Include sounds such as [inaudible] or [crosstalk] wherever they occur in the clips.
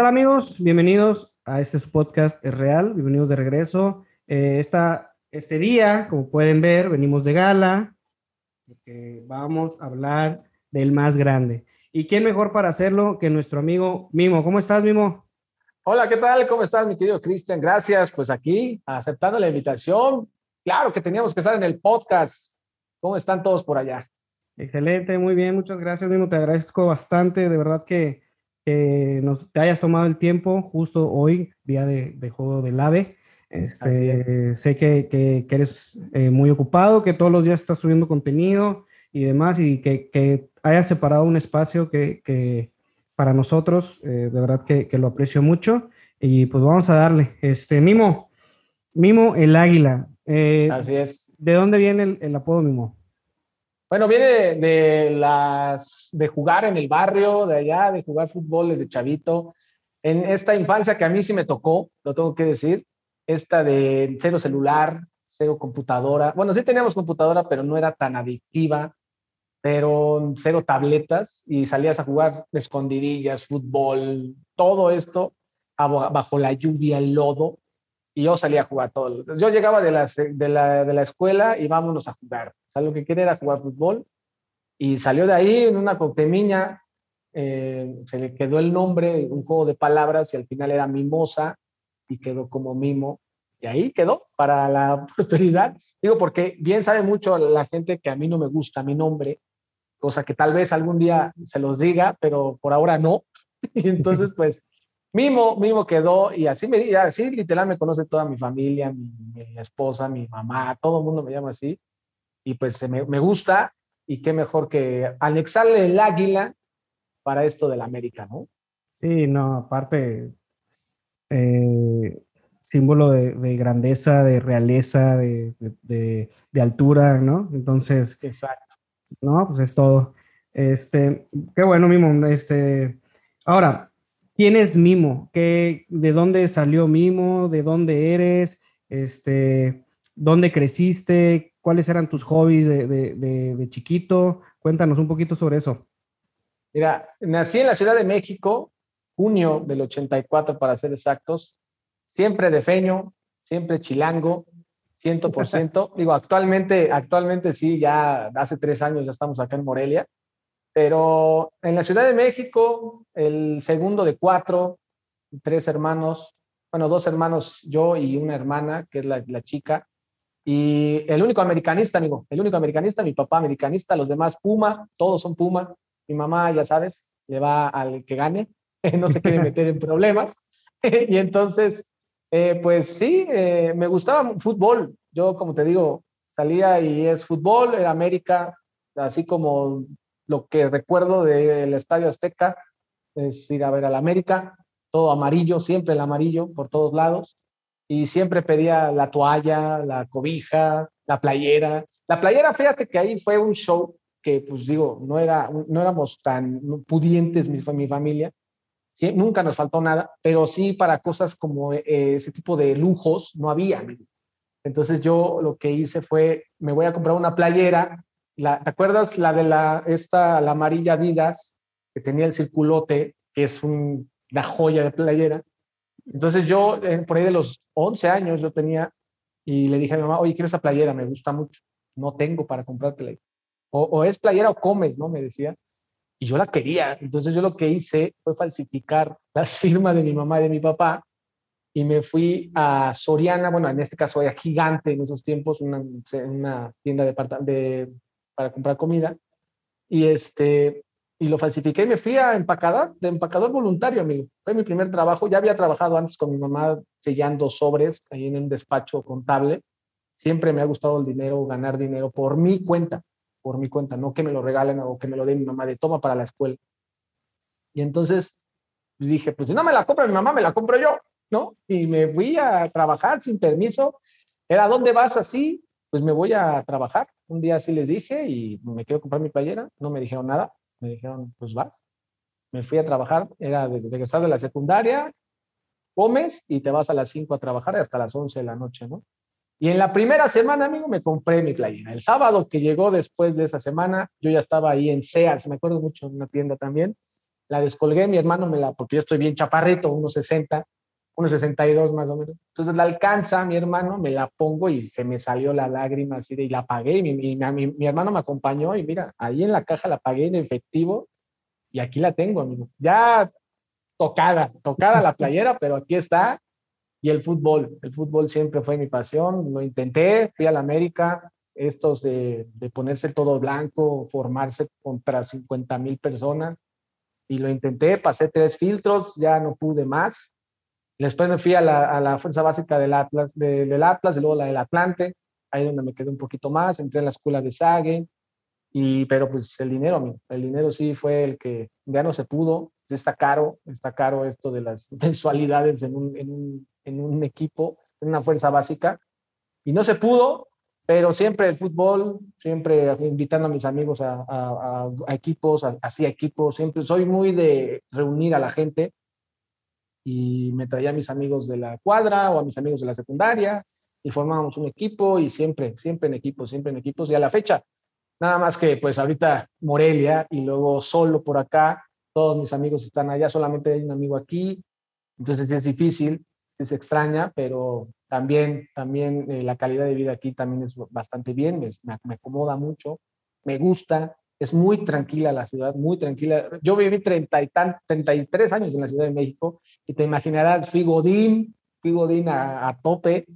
tal amigos? Bienvenidos a este podcast Es Real, bienvenidos de regreso. Eh, esta, este día, como pueden ver, venimos de gala, porque vamos a hablar del más grande. ¿Y quién mejor para hacerlo que nuestro amigo Mimo? ¿Cómo estás, Mimo? Hola, ¿qué tal? ¿Cómo estás, mi querido Cristian? Gracias, pues aquí, aceptando la invitación. Claro que teníamos que estar en el podcast. ¿Cómo están todos por allá? Excelente, muy bien, muchas gracias, Mimo. Te agradezco bastante, de verdad que nos, te hayas tomado el tiempo justo hoy, día de, juego del AVE. Este, sé que, que, eres eh, muy ocupado, que todos los días estás subiendo contenido y demás, y que, que hayas separado un espacio que, que para nosotros, eh, de verdad que, lo aprecio mucho. Y pues vamos a darle. Este, Mimo, Mimo el Águila. Eh, Así es. ¿De dónde viene el, el apodo Mimo? Bueno, viene de, las, de jugar en el barrio, de allá, de jugar fútbol desde chavito. En esta infancia que a mí sí me tocó, lo tengo que decir, esta de cero celular, cero computadora. Bueno, sí teníamos computadora, pero no era tan adictiva, pero cero tabletas y salías a jugar escondidillas, fútbol, todo esto bajo la lluvia, el lodo, y yo salía a jugar todo. Yo llegaba de la, de la, de la escuela y vámonos a jugar. O sea, lo que quería era jugar fútbol. Y salió de ahí en una coctemiña, eh, se le quedó el nombre, un juego de palabras, y al final era Mimosa, y quedó como Mimo. Y ahí quedó para la [laughs] prosperidad. Digo, porque bien sabe mucho la gente que a mí no me gusta mi nombre, cosa que tal vez algún día se los diga, pero por ahora no. [laughs] Y entonces, pues, Mimo, Mimo quedó y así me así literal me conoce toda mi familia, mi, esposa, mi mamá, todo el mundo me llama así. Y pues me, me, gusta y qué mejor que anexarle el águila para esto del América, ¿no? Sí, no, aparte, eh, símbolo de, grandeza, de realeza, de, de, de, altura, ¿no? Entonces, exacto. No, pues es todo. Este, qué bueno, Mimo. Este, ahora, ¿Quién es Mimo? ¿Qué, ¿De dónde salió Mimo? ¿De dónde eres? Este, ¿Dónde creciste? ¿Cuáles eran tus hobbies de, de, chiquito? Cuéntanos un poquito sobre eso. Mira, nací en la Ciudad de México, junio del 84 para ser exactos, siempre de feño, siempre chilango, 100%. [laughs] Digo, actualmente, actualmente sí, ya hace tres años ya estamos acá en Morelia, pero en la Ciudad de México, el segundo de cuatro, tres hermanos, bueno, dos hermanos, yo y una hermana, que es la, la chica, y el único americanista, amigo, el único americanista, mi papá americanista, los demás Puma, todos son Puma. Mi mamá, ya sabes, le va al que gane, [laughs] no se quiere [laughs] meter en problemas. [laughs] y entonces, eh, pues sí, eh, me gustaba fútbol. Yo, como te digo, salía y es fútbol, era América, así como lo que recuerdo del Estadio Azteca es ir a ver al América, todo amarillo, siempre el amarillo por todos lados. Y siempre pedía la toalla, la cobija, la playera. La playera, fíjate que ahí fue un show que, pues digo, no, era, no éramos tan pudientes mi, mi familia. Nunca nos faltó nada, pero sí para cosas como eh, ese tipo de lujos no había. Entonces yo lo que hice fue, me voy a comprar una playera ¿te acuerdas la de la, esta, la amarilla Adidas, que tenía el circulote, que es un, una joya de playera? Entonces yo, por ahí de los 11 años, yo tenía, y le dije a mi mamá, oye, quiero esa playera, me gusta mucho, no tengo para comprártela. O, o es playera o comes, ¿no? Me decía. Y yo la quería. Entonces yo lo que hice fue falsificar las firmas de mi mamá y de mi papá y me fui a Soriana, bueno, en este caso era gigante en esos tiempos, una, una tienda de, de para comprar comida. Y, este, y lo falsifiqué y me fui a empacador, de empacador voluntario, amigo. Fue mi primer trabajo. Ya había trabajado antes con mi mamá sellando sobres ahí en un despacho contable. Siempre me ha gustado el dinero, ganar dinero por mi cuenta, por mi cuenta, no que me lo regalen o que me lo dé mi mamá de toma para la escuela. Y entonces pues dije, pues si no me la compra mi mamá, me la compro yo, ¿no? Y me fui a trabajar sin permiso. Era, ¿dónde vas así? Pues me voy a trabajar. Un día así les dije y me quiero comprar mi playera, no me dijeron nada, me dijeron, pues vas. Me fui a trabajar, era desde regresar de la secundaria, comes y te vas a las 5 a trabajar hasta las 11 de la noche, ¿no? Y en la primera semana, amigo, me compré mi playera. El sábado que llegó después de esa semana, yo ya estaba ahí en Sears, me acuerdo mucho, en una tienda también, la descolgué, mi hermano me la, porque yo estoy bien chaparrito, 1,60, 1,62 más o menos. Entonces la alcanza mi hermano, me la pongo y se me salió la lágrima así de, y la pagué. Y mi, mi, hermano me acompañó y mira, ahí en la caja la pagué en efectivo y aquí la tengo, amigo. Ya tocada, tocada la playera, pero aquí está. Y el fútbol, el fútbol siempre fue mi pasión. Lo intenté, fui a la América, estos de, de ponerse todo blanco, formarse contra 50 mil personas. Y lo intenté, pasé tres filtros, ya no pude más. Después me fui a la, a la fuerza básica del Atlas, del Atlas y luego la del Atlante, ahí donde me quedé un poquito más, entré en la escuela de Sague, y, pero pues el dinero, el dinero sí fue el que ya no se pudo, está caro, está caro esto de las [laughs] mensualidades en un, en un, en un equipo, en una fuerza básica, y no se pudo, pero siempre el fútbol, siempre invitando a mis amigos a, a, a equipos, así equipos, siempre soy muy de reunir a la gente y me traía a mis amigos de la cuadra o a mis amigos de la secundaria y formábamos un equipo y siempre, siempre en equipos, siempre en equipos y a la fecha. Nada más que pues ahorita Morelia y luego solo por acá, todos mis amigos están allá, solamente hay un amigo aquí, entonces es difícil, se extraña, pero también, también eh, la calidad de vida aquí también es bastante bien, me, acomoda mucho, me gusta, es muy tranquila la ciudad, muy tranquila. Yo viví 30 y 33 años en la Ciudad de México y te imaginarás, fui Godín, fui Godín a, a tope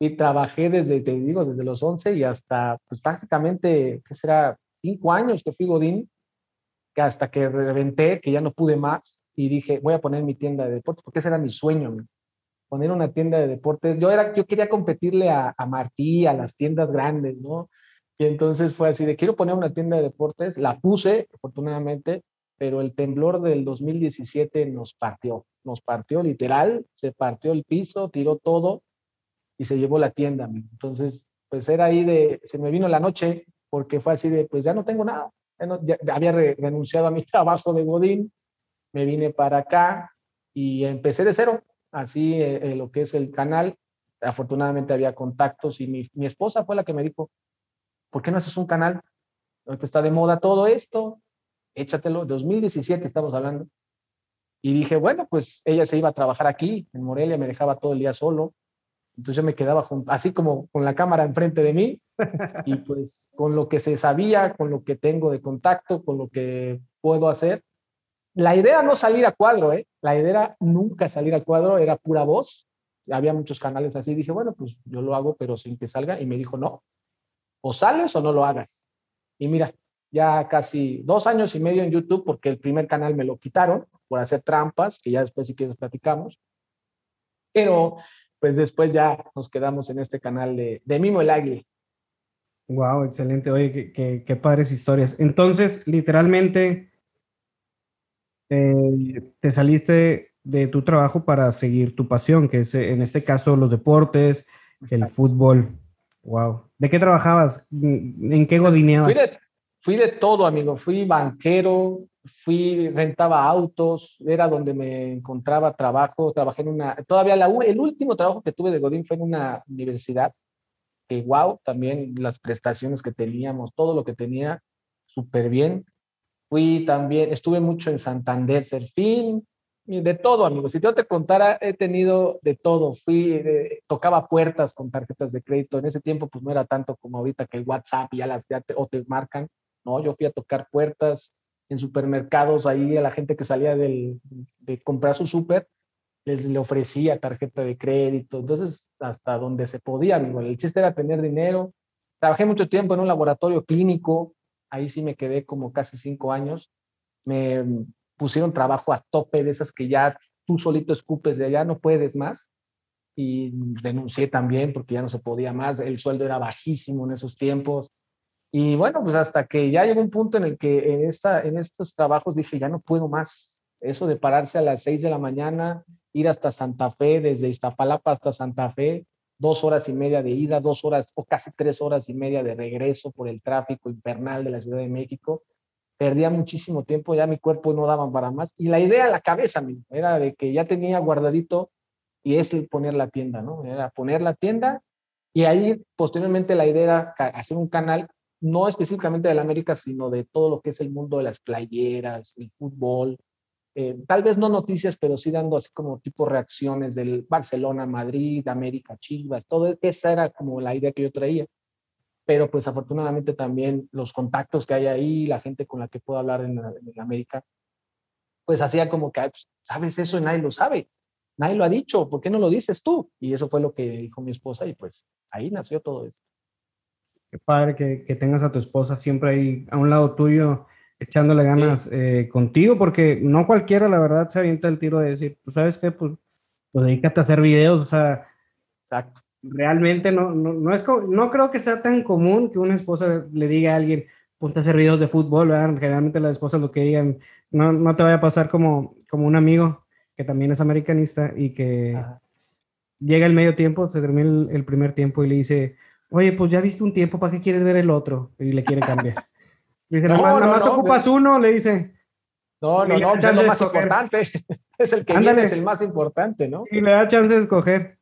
y trabajé desde, te digo, desde los 11 y hasta, pues prácticamente, ¿qué será? Cinco años que fui Godín, que hasta que reventé, que ya no pude más y dije, voy a poner mi tienda de deportes, porque ese era mi sueño poner una tienda de deportes. Yo, era, yo quería competirle a Martí, a las tiendas grandes, ¿no? Y entonces fue así de, quiero poner una tienda de deportes, la puse, afortunadamente, pero el temblor del 2017 nos partió, nos partió literal, se partió el piso, tiró todo y se llevó la tienda. Entonces, pues era ahí de, se me vino la noche porque fue así de, pues ya no tengo nada, ya había renunciado a mi [laughs] trabajo de Godín, me vine para acá y empecé de cero, así eh, eh, lo que es el canal. Afortunadamente había contactos y mi, mi, esposa fue la que me dijo, ¿por qué no haces un canal? Ahorita está de moda todo esto, échatelo. 2017 estamos hablando. Y dije, bueno, pues ella se iba a trabajar aquí, en Morelia, me dejaba todo el día solo. Entonces yo me quedaba junto, así como con la cámara enfrente de mí y pues con lo que se sabía, con lo que tengo de contacto, con lo que puedo hacer, la idea no salir a cuadro, ¿eh? La idea nunca salir a cuadro, era pura voz. Había muchos canales así. Dije, bueno, pues yo lo hago, pero sin que salga. Y me dijo, no, o sales o no lo hagas. Y mira, ya casi dos años y medio en YouTube, porque el primer canal me lo quitaron por hacer trampas, que ya después sí que nos platicamos. Pero pues después ya nos quedamos en este canal de, de Mimo el Águila. Wow, excelente. Oye, qué, qué, qué padres historias. Entonces, literalmente, eh, te saliste de tu trabajo para seguir tu pasión, que es en este caso los deportes, el fútbol. Wow. ¿De qué trabajabas? ¿En qué pues, godineabas? Fui de, fui de todo, amigo. Fui banquero, fui, rentaba autos, era donde me encontraba trabajo. Trabajé en una, todavía la, el último trabajo que tuve de Godín fue en una universidad. Que wow, también las prestaciones que teníamos, todo lo que tenía, súper bien. Fui también, estuve mucho en Santander, Serfín, de todo, amigos. Si yo te contara, he tenido de todo. Fui, tocaba puertas con tarjetas de crédito. En ese tiempo, pues no era tanto como ahorita que el WhatsApp ya las ya te, o te marcan. No, yo fui a tocar puertas en supermercados. Ahí a la gente que salía del, de comprar su súper, les le ofrecía tarjeta de crédito. Entonces, hasta donde se podía, amigo. El chiste era tener dinero. Trabajé mucho tiempo en un laboratorio clínico ahí sí me quedé como casi cinco años. Me pusieron trabajo a tope de esas que ya tú solito escupes de allá, no puedes más. Y renuncié también porque ya no se podía más. El sueldo era bajísimo en esos tiempos. Y bueno, pues hasta que ya llegó un punto en el que en, esta, en estos trabajos dije, ya no puedo más. Eso de pararse a las seis de la mañana, ir hasta Santa Fe, desde Iztapalapa hasta Santa Fe, dos horas y media de ida, dos horas o casi tres horas y media de regreso por el tráfico infernal de la Ciudad de México. Perdía muchísimo tiempo, ya mi cuerpo no daba para más. Y la idea, la cabeza mismo, era de que ya tenía guardadito y es poner la tienda, ¿no? Era poner la tienda y ahí posteriormente la idea era hacer un canal, no específicamente de la América, sino de todo lo que es el mundo de las playeras, el fútbol, eh, tal vez no noticias, pero sí dando así como tipo reacciones del Barcelona, Madrid, América, Chivas, todo esa era como la idea que yo traía. Pero pues afortunadamente también los contactos que hay ahí, la gente con la que puedo hablar en, América, pues hacía como que, pues, sabes eso y nadie lo sabe, nadie lo ha dicho, ¿por qué no lo dices tú? Y eso fue lo que dijo mi esposa y pues ahí nació todo esto. Qué padre que, que tengas a tu esposa siempre ahí a un lado tuyo echándole ganas eh, contigo, porque no cualquiera, la verdad, se avienta el tiro de decir, pues, ¿sabes qué? Pues, pues dedícate a hacer videos, o sea, Exacto. Realmente no, no, no, es, no creo que sea tan común que una esposa le diga a alguien, ponte a hacer videos de fútbol, ¿verdad? Generalmente las esposas lo que digan, no, no te vaya a pasar como, como un amigo que también es americanista y que llega el medio tiempo, se termina el, el primer tiempo y le dice, oye, pues ya viste un tiempo, ¿para qué quieres ver el otro? Y le quiere cambiar. Dice, no, nada más, ocupas uno, le dice. No, no, no, pues es lo más importante. [laughs] Es el que viene, es el más importante, ¿no? Y le da chance de escoger.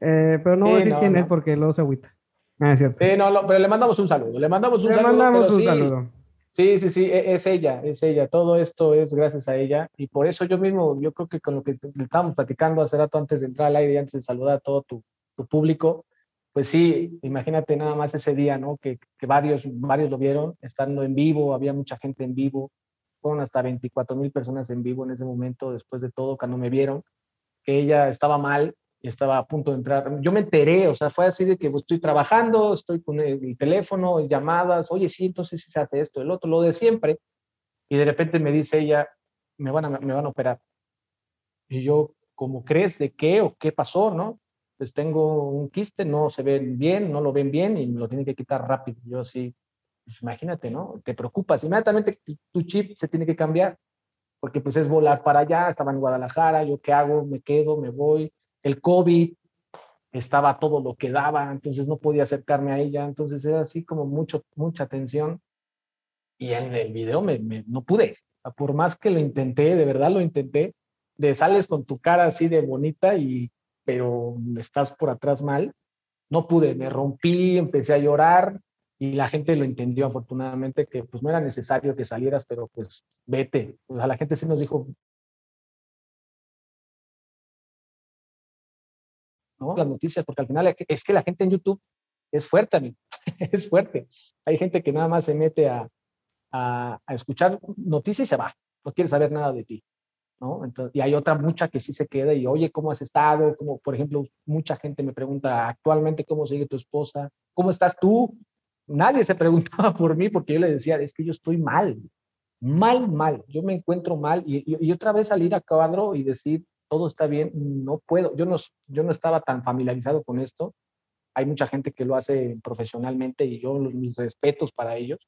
Eh, pero no voy a decir quién es porque luego se agüita. Ah, es cierto. Sí, no, pero le mandamos un saludo. Le mandamos un le saludo. Mandamos un sí, saludo. Sí, sí, sí, e, es ella, es ella. Todo esto es gracias a ella. Y por eso yo mismo, yo creo que con lo que estábamos platicando hace rato antes de entrar al aire y antes de saludar a todo tu, tu público, pues sí, imagínate nada más ese día, ¿no? Que, varios, varios lo vieron, estando en vivo, había mucha gente en vivo, fueron hasta 24 mil personas en vivo en ese momento, después de todo, cuando me vieron, que ella estaba mal y estaba a punto de entrar. Yo me enteré, o sea, fue así de que pues, estoy trabajando, estoy con el teléfono, llamadas, oye, sí, entonces sí se hace esto, el otro, lo de siempre. Y de repente me dice ella, me van a, me van a operar. Y yo, ¿cómo crees? ¿De qué o qué pasó, no? pues tengo un quiste, no se ve bien, no lo ven bien y me lo tienen que quitar rápido. Yo sí, pues imagínate, ¿no? Te preocupas, inmediatamente tu chip se tiene que cambiar, porque pues es volar para allá, estaba en Guadalajara, yo qué hago, me quedo, me voy, el COVID, estaba todo lo que daba, entonces no podía acercarme a ella, entonces era así como mucho, mucha tensión. Y en el video me, no pude, por más que lo intenté, de verdad lo intenté, de sales con tu cara así de bonita y pero estás por atrás mal. No pude, me rompí, empecé a llorar y la gente lo entendió afortunadamente que pues no era necesario que salieras, pero pues vete. O sea, la gente sí nos dijo, ¿no? Las noticias, porque al final es que la gente en YouTube es fuerte, a mí. [laughs] es fuerte. Hay gente que nada más se mete a, a, a, escuchar noticias y se va, no quiere saber nada de ti. ¿no? Entonces, y hay otra mucha que sí se queda y, oye, ¿cómo has estado? Como, por ejemplo, mucha gente me pregunta actualmente cómo sigue tu esposa, ¿cómo estás tú? Nadie se [laughs] preguntaba por mí porque yo le decía, es que yo estoy mal, mal, mal, yo me encuentro mal y, y, otra vez salir a cuadro y decir, todo está bien, no puedo, yo no, yo no estaba tan familiarizado con esto, hay mucha gente que lo hace profesionalmente y yo mis respetos para ellos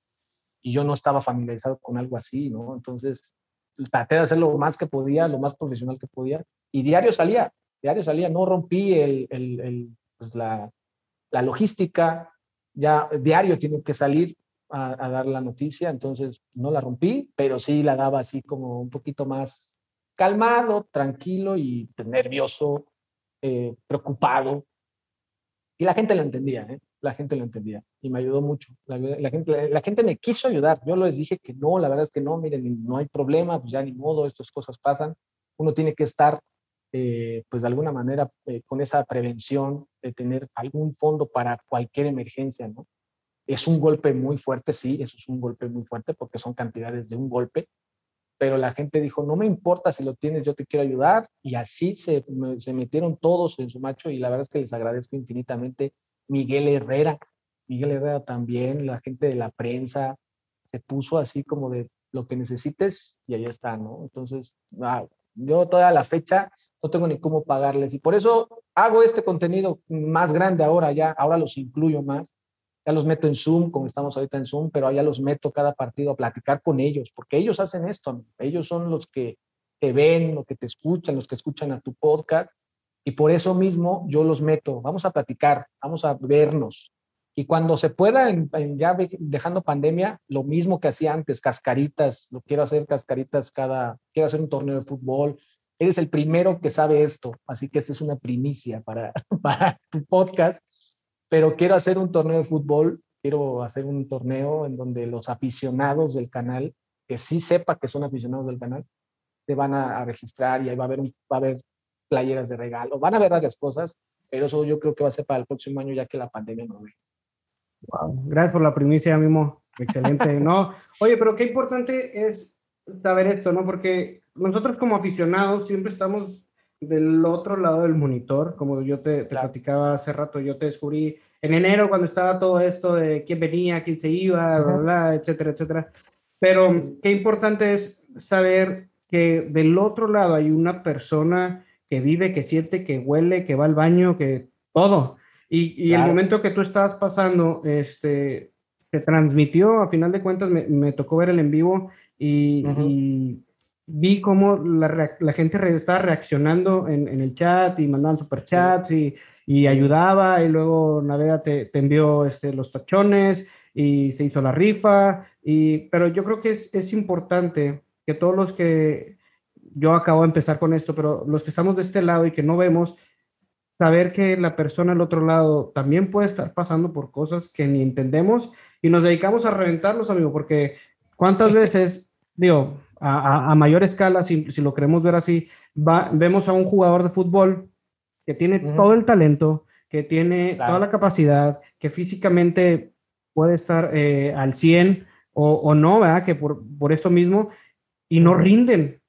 y yo no estaba familiarizado con algo así, ¿no? Entonces, traté de hacer lo más que podía, lo más profesional que podía, y diario salía, diario salía, no rompí el, el, pues la, la, logística, ya diario tiene que salir a, dar la noticia, entonces no la rompí, pero sí la daba así como un poquito más calmado, tranquilo y pues, nervioso, eh, preocupado. Y la gente lo entendía, ¿eh? la gente lo entendía y me ayudó mucho. La, gente, la, gente me quiso ayudar. Yo les dije que no, la verdad es que no, miren, no hay problema, pues ya ni modo, estas cosas pasan. Uno tiene que estar, eh, pues de alguna manera, eh, con esa prevención de tener algún fondo para cualquier emergencia, ¿no? Es un golpe muy fuerte, sí, eso es un golpe muy fuerte porque son cantidades de un golpe, pero la gente dijo, no me importa si lo tienes, yo te quiero ayudar, y así se, se metieron todos en su macho, y la verdad es que les agradezco infinitamente Miguel Herrera, Miguel Herrera también, la gente de la prensa, se puso así como de lo que necesites y ahí está, ¿no? Entonces, yo toda la fecha no tengo ni cómo pagarles y por eso hago este contenido más grande ahora ya, ahora los incluyo más, ya los meto en Zoom, como estamos ahorita en Zoom, pero allá los meto cada partido a platicar con ellos, porque ellos hacen esto, ellos son los que te ven, los que te escuchan, los que escuchan a tu podcast y por eso mismo yo los meto, vamos a platicar, vamos a vernos. Y cuando se pueda, ya dejando pandemia, lo mismo que hacía antes, cascaritas, lo quiero hacer cascaritas cada, quiero hacer un torneo de fútbol. Eres el primero que sabe esto, así que esta es una primicia para, [laughs] para tu podcast, pero quiero hacer un torneo de fútbol, quiero hacer un torneo en donde los aficionados del canal, que sí sepa que son aficionados del canal, te van a, registrar y ahí va a haber, va a haber playeras de regalo, van a haber varias cosas, pero eso yo creo que va a ser para el próximo año ya que la pandemia no ve. Wow. Gracias por la primicia, Mimo. Excelente. [laughs] no, oye, pero qué importante es saber esto, ¿no? Porque nosotros como aficionados siempre estamos del otro lado del monitor, como yo te, platicaba hace rato, yo te descubrí en enero cuando estaba todo esto de quién venía, quién se iba, etcétera, etcétera. Pero qué importante es saber que del otro lado hay una persona que vive, que siente, que huele, que va al baño, que todo. Y, el momento que tú estabas pasando, este, se transmitió, a final de cuentas me, tocó ver el en vivo y, vi cómo la, la, gente estaba reaccionando en, en, el chat y mandaban superchats y, y ayudaba y luego Navega te, te, envió este, los tachones y se hizo la rifa. Y, pero yo creo que es, es importante que todos los que, yo acabo de empezar con esto, pero los que estamos de este lado y que no vemos, saber que la persona al otro lado también puede estar pasando por cosas que ni entendemos y nos dedicamos a reventarlos, amigo, porque cuántas veces, digo, a, mayor escala, si, si, lo queremos ver así, vemos a un jugador de fútbol que tiene todo el talento, que tiene toda la capacidad, que físicamente puede estar eh, al 100 o, o, no, ¿verdad? Que por, por esto mismo, y no rinden.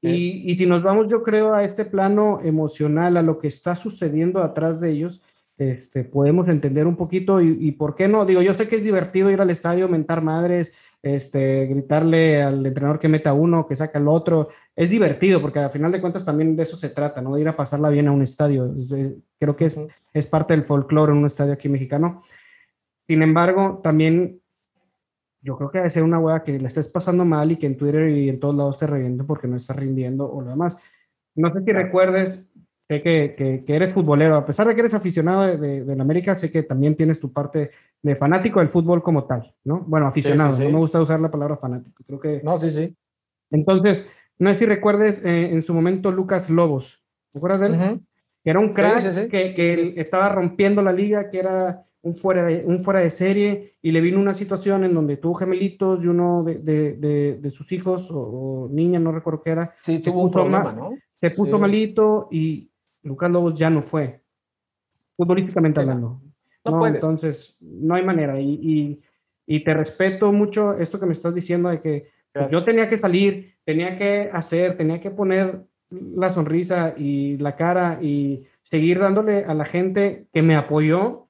Y, y, si nos vamos, yo creo, a este plano emocional, a lo que está sucediendo atrás de ellos, este, podemos entender un poquito y, y, por qué no. Digo, yo sé que es divertido ir al estadio, mentar madres, este, gritarle al entrenador que meta uno, que saca el otro. Es divertido porque al final de cuentas también de eso se trata, ¿no? De ir a pasarla bien a un estadio. creo que es, es parte del folclore en un estadio aquí mexicano. Sin embargo, también yo creo que debe ser una hueá que le estés pasando mal y que en Twitter y en todos lados te revienten porque no estás rindiendo o lo demás. No sé si recuerdes, sé que, que, eres futbolero, a pesar de que eres aficionado de, de, la América, sé que también tienes tu parte de fanático del fútbol como tal, ¿no? Bueno, aficionado, no me gusta usar la palabra fanático, creo que... No, sí, sí. Entonces, no sé si recuerdes eh, en su momento Lucas Lobos, ¿te acuerdas de él? Que era un crack que, que estaba rompiendo la liga, que era un fuera, de, un fuera de serie y le vino una situación en donde tuvo gemelitos y uno de, de, de, sus hijos o, niña, no recuerdo qué era. Sí, tuvo un problema, ¿no? Se puso malito y Lucas Lobos ya no fue, futbolísticamente hablando. No, entonces, no hay manera. Y, y, y, te respeto mucho esto que me estás diciendo de que pues, yo tenía que salir, tenía que hacer, tenía que poner la sonrisa y la cara y seguir dándole a la gente que me apoyó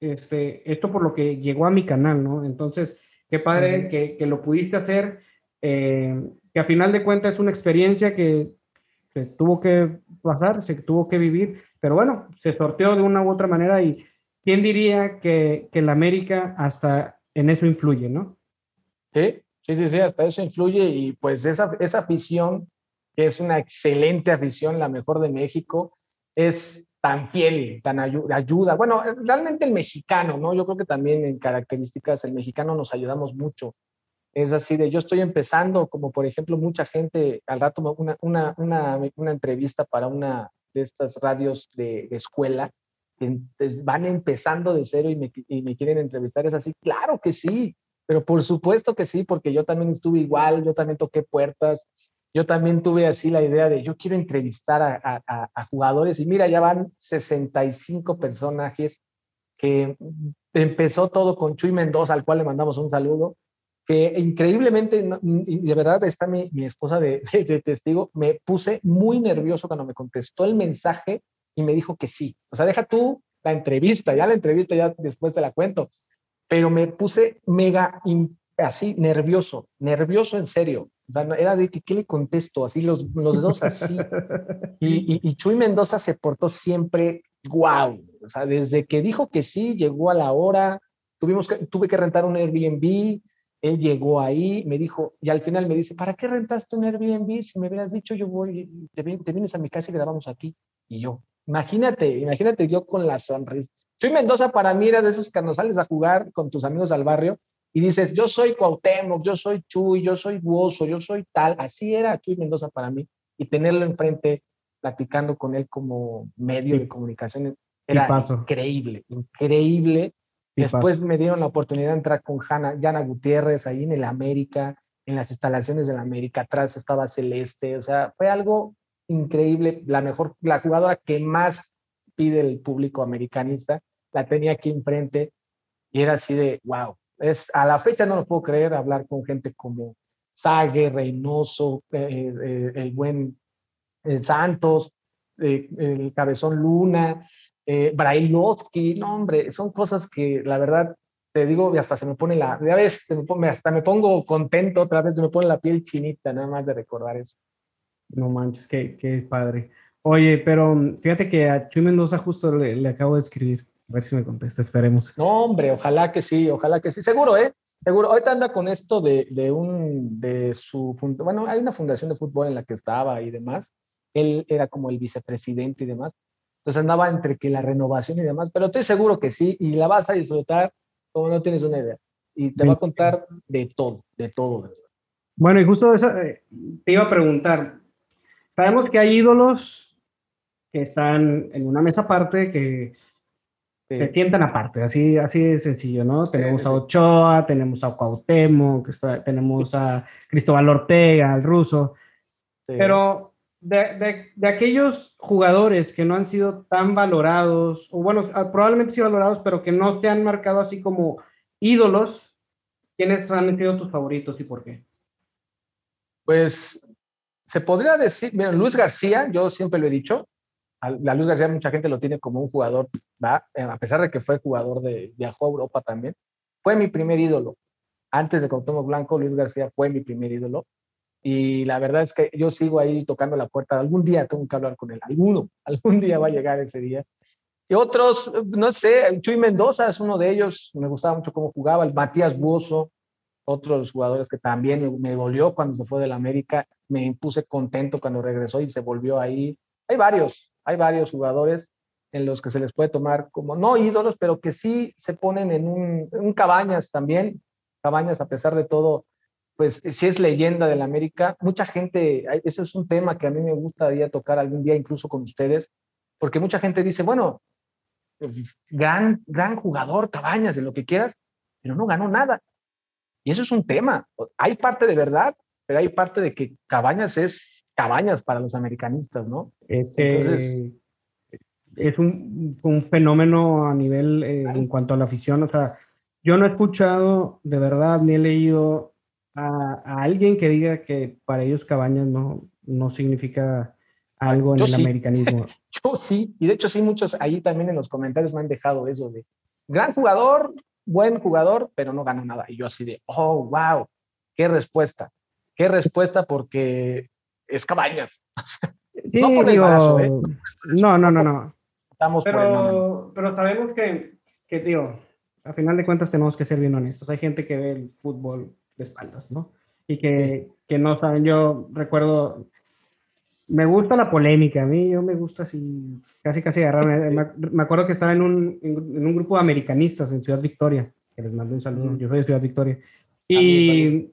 este, esto por lo que llegó a mi canal, ¿no? Entonces, qué padre que, que, lo pudiste hacer, eh, que a final de cuentas es una experiencia que se tuvo que pasar, se tuvo que vivir, pero bueno, se sorteó de una u otra manera y quién diría que, que la América hasta en eso influye, ¿no? Sí, sí, sí, sí, hasta eso influye y pues esa, esa afición, que es una excelente afición, la mejor de México, es tan fiel, tan ayuda. Bueno, realmente el mexicano, ¿no? Yo creo que también en características el mexicano nos ayudamos mucho. Es así de, yo estoy empezando, como por ejemplo mucha gente, al rato una, una, una, una entrevista para una de estas radios de, escuela, van empezando de cero y me, y me quieren entrevistar, es así, claro que sí, pero por supuesto que sí, porque yo también estuve igual, yo también toqué puertas, yo también tuve así la idea de yo quiero entrevistar a, jugadores y mira, ya van 65 personajes que empezó todo con Chuy Mendoza, al cual le mandamos un saludo, que increíblemente, de verdad está mi, esposa de, [laughs] de, testigo, me puse muy nervioso cuando me contestó el mensaje y me dijo que sí. O sea, deja tú la entrevista, ya la entrevista ya después te la cuento, pero me puse mega así nervioso, nervioso en serio. O sea, era de que, ¿qué le contesto? Así los, los dos así. [laughs] Y, y, Chuy Mendoza se portó siempre guau. O sea, desde que dijo que sí, llegó a la hora, tuvimos que, tuve que rentar un Airbnb, él llegó ahí, me dijo, y al final me dice, ¿para qué rentaste un Airbnb? Si me hubieras dicho, yo voy, te, te vienes a mi casa y grabamos aquí. Y yo, imagínate, imagínate yo con la sonrisa. Chuy Mendoza para mí era de esos que nos sales a jugar con tus amigos al barrio y dices, yo soy Cuauhtémoc, yo soy Chuy, yo soy Buoso, yo soy tal. Así era Chuy Mendoza para mí. Y tenerlo enfrente, platicando con él como medio de comunicación, era increíble, increíble. Después me dieron la oportunidad de entrar con Hanna, Jana Gutiérrez ahí en el América. en las instalaciones de la América, atrás estaba Celeste, o sea, fue algo increíble, la mejor, la jugadora que más pide el público americanista, la tenía aquí enfrente y era así de, wow, es, a la fecha no lo puedo creer hablar con gente como Sague, Reynoso, eh, eh, el buen Santos, eh, el Cabezón Luna, eh, Brailovsky, no hombre, son cosas que la verdad te digo, y hasta se me pone la, ya ves, hasta me pongo contento otra vez, se me pone la piel chinita nada más de recordar eso. No manches, qué, qué padre. Oye, pero fíjate que a Chuy Mendoza justo le, acabo de escribir. A ver si me contesta, esperemos. No, hombre, ojalá que sí, ojalá que sí. Seguro, ¿eh? Seguro. Ahorita anda con esto de, de un, de su, bueno, hay una fundación de fútbol en la que estaba y demás. Él era como el vicepresidente y demás. Entonces andaba entre que la renovación y demás, pero estoy seguro que sí, y la vas a disfrutar como no tienes una idea. Y te va a contar de todo, de todo. Bueno, y justo eso, eh, te iba a preguntar, sabemos que hay ídolos que están en una mesa aparte, que se sientan aparte, así, así de sencillo, ¿no? Tenemos a Ochoa, tenemos a Cuauhtémoc, tenemos a Cristóbal Ortega, al ruso, pero de, de, aquellos jugadores que no han sido tan valorados, o bueno, ah, probablemente sí valorados, pero que no te han marcado así como ídolos, ¿quiénes han sido tus favoritos y por qué? Pues se podría decir, mira, Luis García, yo siempre lo he dicho, la Luis García mucha gente lo tiene como un jugador, ¿va? Eh, a pesar de que fue jugador de, viajó a Europa también, fue mi primer ídolo. Antes de Cuauhtémoc Blanco, Luis García fue mi primer ídolo. Y la verdad es que yo sigo ahí tocando la puerta. Algún día tengo que hablar con él. Alguno, [laughs] algún día va a llegar ese día. Y otros, no sé, Chuy Mendoza es uno de ellos. Me gustaba mucho cómo jugaba. El Matías Buoso, otros jugadores que también me, dolió cuando se fue del América. Me puse contento cuando regresó y se volvió ahí. Hay varios, hay varios jugadores en los que se les puede tomar como, no ídolos, pero que sí se ponen en un, en un cabañas también. Cabañas, a pesar de todo, pues si es leyenda del América. Mucha gente, ese es un tema que a mí me gustaría tocar algún día incluso con ustedes, porque mucha gente dice, bueno, gran, gran jugador, Cabañas, de lo que quieras, pero no ganó nada. Y eso es un tema. Hay parte de verdad, pero hay parte de que Cabañas es Cabañas para los americanistas, ¿no? Entonces... Es un, un, fenómeno a nivel eh, en cuanto a la afición. O sea, yo no he escuchado de verdad ni he leído a, alguien que diga que para ellos Cabañas no, no significa algo en el americanismo. [laughs] Yo sí, y de hecho sí, muchos ahí también en los comentarios me han dejado eso de gran jugador, buen jugador, pero no ganó nada. Y yo así de, oh, wow, qué respuesta, qué respuesta porque es Cabañas. [laughs] no por ¿eh? No, no, no, no. Estamos pero, pero sabemos que, que, tío, a final de cuentas tenemos que ser bien honestos. Hay gente que ve el fútbol de espaldas, ¿no? Y que, que no saben, yo recuerdo, me gusta la polémica, a mí yo me gusta así, casi casi agarrarme, me, acuerdo que estaba en un, en un grupo de americanistas en Ciudad Victoria, que les mando un saludo, yo soy de Ciudad Victoria, y,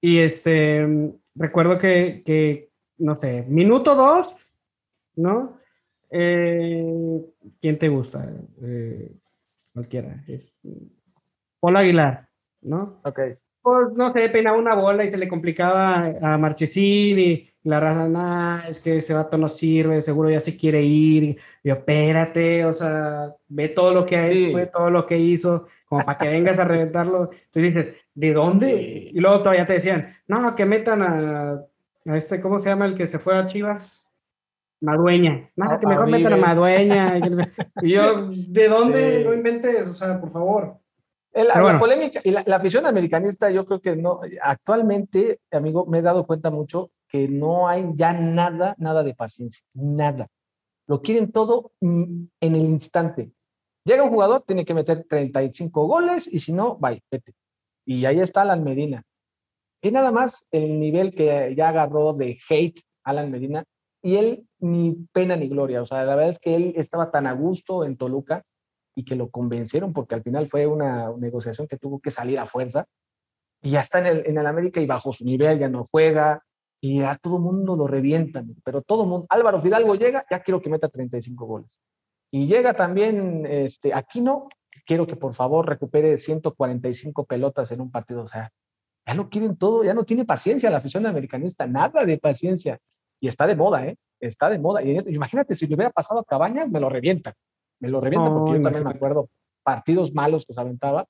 y este, recuerdo que, que, no sé, minuto dos, ¿no? Eh, ¿Quién te gusta? Eh, cualquiera. Es, Paul Aguilar, ¿no? Ok pues, no sé, peinaba una bola y se le complicaba a Marchesín y la raza, nah, es que ese vato no sirve, seguro ya se quiere ir. Y yo, espérate, o sea, ve todo lo que ha hecho, ve todo lo que hizo, como para que vengas a reventarlo. Tú dices, ¿de dónde? Y luego todavía te decían, no, que metan a, a este, ¿cómo se llama el que se fue a Chivas? Madueña. No, ah, que mejor metan a Madueña. y yo, ¿de dónde? [laughs] No inventes, o sea, por favor. La, polémica y la, afición americanista, yo creo que no, actualmente, amigo, me he dado cuenta mucho que no hay ya nada, nada de paciencia, nada. Lo quieren todo mm, en el instante. Llega un jugador, tiene que meter 35 goles y si no, bye, vete. Y ahí está Alan Medina. Es nada más el nivel que ya agarró de hate Alan Medina y él ni pena ni gloria. O sea, la verdad es que él estaba tan a gusto en Toluca y que lo convencieron, porque al final fue una negociación que tuvo que salir a fuerza, y ya está en el, en el América y bajo su nivel ya no juega, y a todo mundo lo revientan, pero todo mundo, Álvaro Fidalgo llega, ya quiero que meta 35 goles. Y llega también este, Aquino, quiero que por favor recupere 145 pelotas en un partido, o sea, ya no quieren todo, ya no tiene paciencia la afición americanista, nada de paciencia. Y está de moda, ¿eh? Está de moda. Y imagínate, si le hubiera pasado a Cabañas, me lo revienta. Me lo revienta porque yo también me acuerdo partidos malos que se aventaba,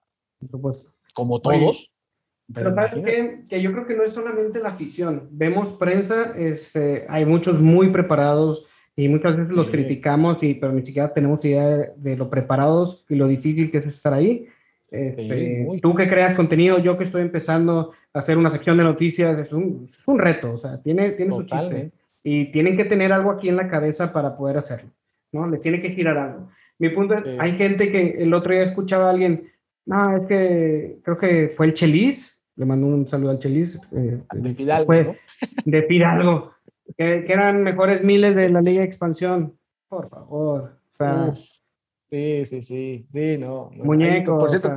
como todos. pero, sabes que, que yo creo que no es solamente la afición. Vemos prensa, este, hay muchos muy preparados y muchas veces los criticamos, y, pero ni siquiera tenemos idea de, lo preparados y lo difícil que es estar ahí. Este, tú que creas contenido, yo que estoy empezando a hacer una sección de noticias, es un, es un reto, o sea, tiene, tiene su chiste. Y tienen que tener algo aquí en la cabeza para poder hacerlo, ¿no? Le tiene que girar algo. Mi punto es, hay gente que el otro día escuchaba a alguien, no, es que creo que fue el Chelis, le mando un saludo al Chelis. Eh, de Fidalgo. Fue, De Fidalgo, que, que, eran mejores miles de la Liga de Expansión. Por favor. O sea, sí, sí, sí, sí, no. Muñeco. por cierto,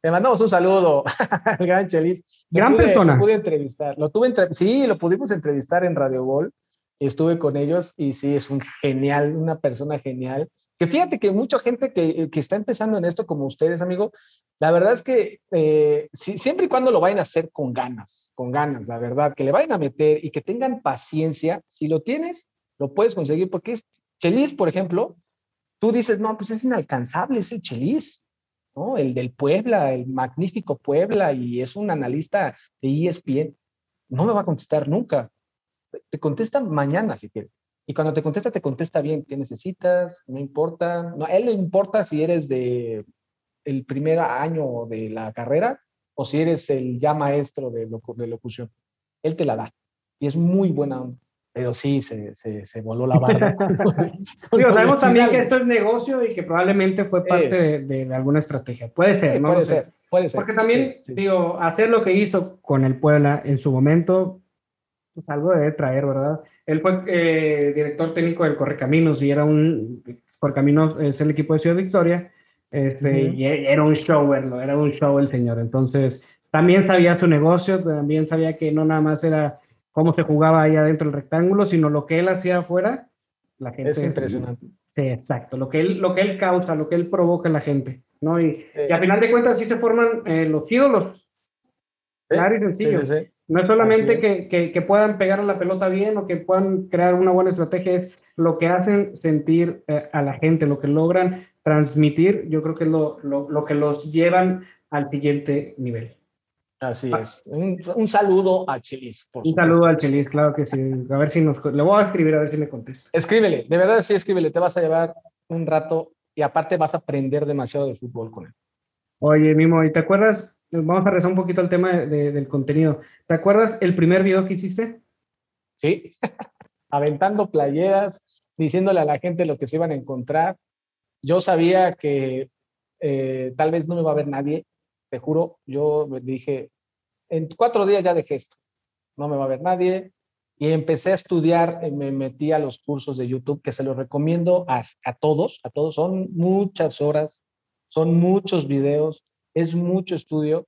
te mandamos un saludo [laughs] al gran Chelis. Gran persona. Lo pude entrevistar. Lo tuve sí, lo pudimos entrevistar en Radio Gol. Estuve con ellos y sí, es un genial, una persona genial. Que fíjate que mucha gente que, que está empezando en esto, como ustedes, amigo, la verdad es que eh, siempre y cuando lo vayan a hacer con ganas, con ganas, la verdad, que le vayan a meter y que tengan paciencia, si lo tienes, lo puedes conseguir, porque es Chelis, por ejemplo, tú dices, no, pues es inalcanzable, es el Chelis, ¿no? El del Puebla, el magnífico Puebla, y es un analista de ESPN. No me va a contestar nunca. Te contesta mañana si quieres. Y cuando te contesta, te contesta bien. ¿Qué necesitas? No importa. No, a él le importa si eres de el primer año de la carrera o si eres el ya maestro de, de locución. Él te la da. Y es muy buena onda. Pero sí, se, se, se voló la barra. [laughs] [laughs] sabemos también que esto es negocio y que probablemente fue parte de, de, alguna estrategia. Puede ser, ¿no? Puede ser, puede ser. Porque también, digo, hacer lo que hizo con el Puebla en su momento, pues algo debe traer, ¿verdad? Él fue eh, director técnico del Correcaminos y era un. Correcaminos es el equipo de Ciudad Victoria. Este, y e, era un show verlo, era un show el señor. Entonces, también sabía su negocio, también sabía que no nada más era cómo se jugaba ahí adentro del rectángulo, sino lo que él hacía afuera. La gente, es impresionante. Sí, exacto. Lo que él, lo que él causa, lo que él provoca en la gente. ¿no? Y, y al final de cuentas, sí se forman eh, los ídolos. Claro y sencillo. No es solamente que, que, puedan pegar la pelota bien o que puedan crear una buena estrategia, es lo que hacen sentir eh, a la gente, lo que logran transmitir, yo creo que es lo, lo, lo que los llevan al siguiente nivel. Así es. Un, un, saludo a Chelis. un saludo al Chelis, claro que sí. A ver si nos... Le voy a escribir a ver si me contesta. Escríbele, de verdad sí, escríbele. Te vas a llevar un rato y aparte vas a aprender demasiado de fútbol con él. Oye, Mimo, ¿y te acuerdas vamos a rezar un poquito al tema de, del contenido. ¿Te acuerdas el primer video que hiciste? Sí, [laughs] aventando playeras, diciéndole a la gente lo que se iban a encontrar. Yo sabía que eh, tal vez no me va a ver nadie, te juro, yo dije, en cuatro días ya dejé esto, no me va a ver nadie. Y empecé a estudiar, eh, me metí a los cursos de YouTube, que se los recomiendo a, a todos, a todos, son muchas horas, son muchos videos, es mucho estudio,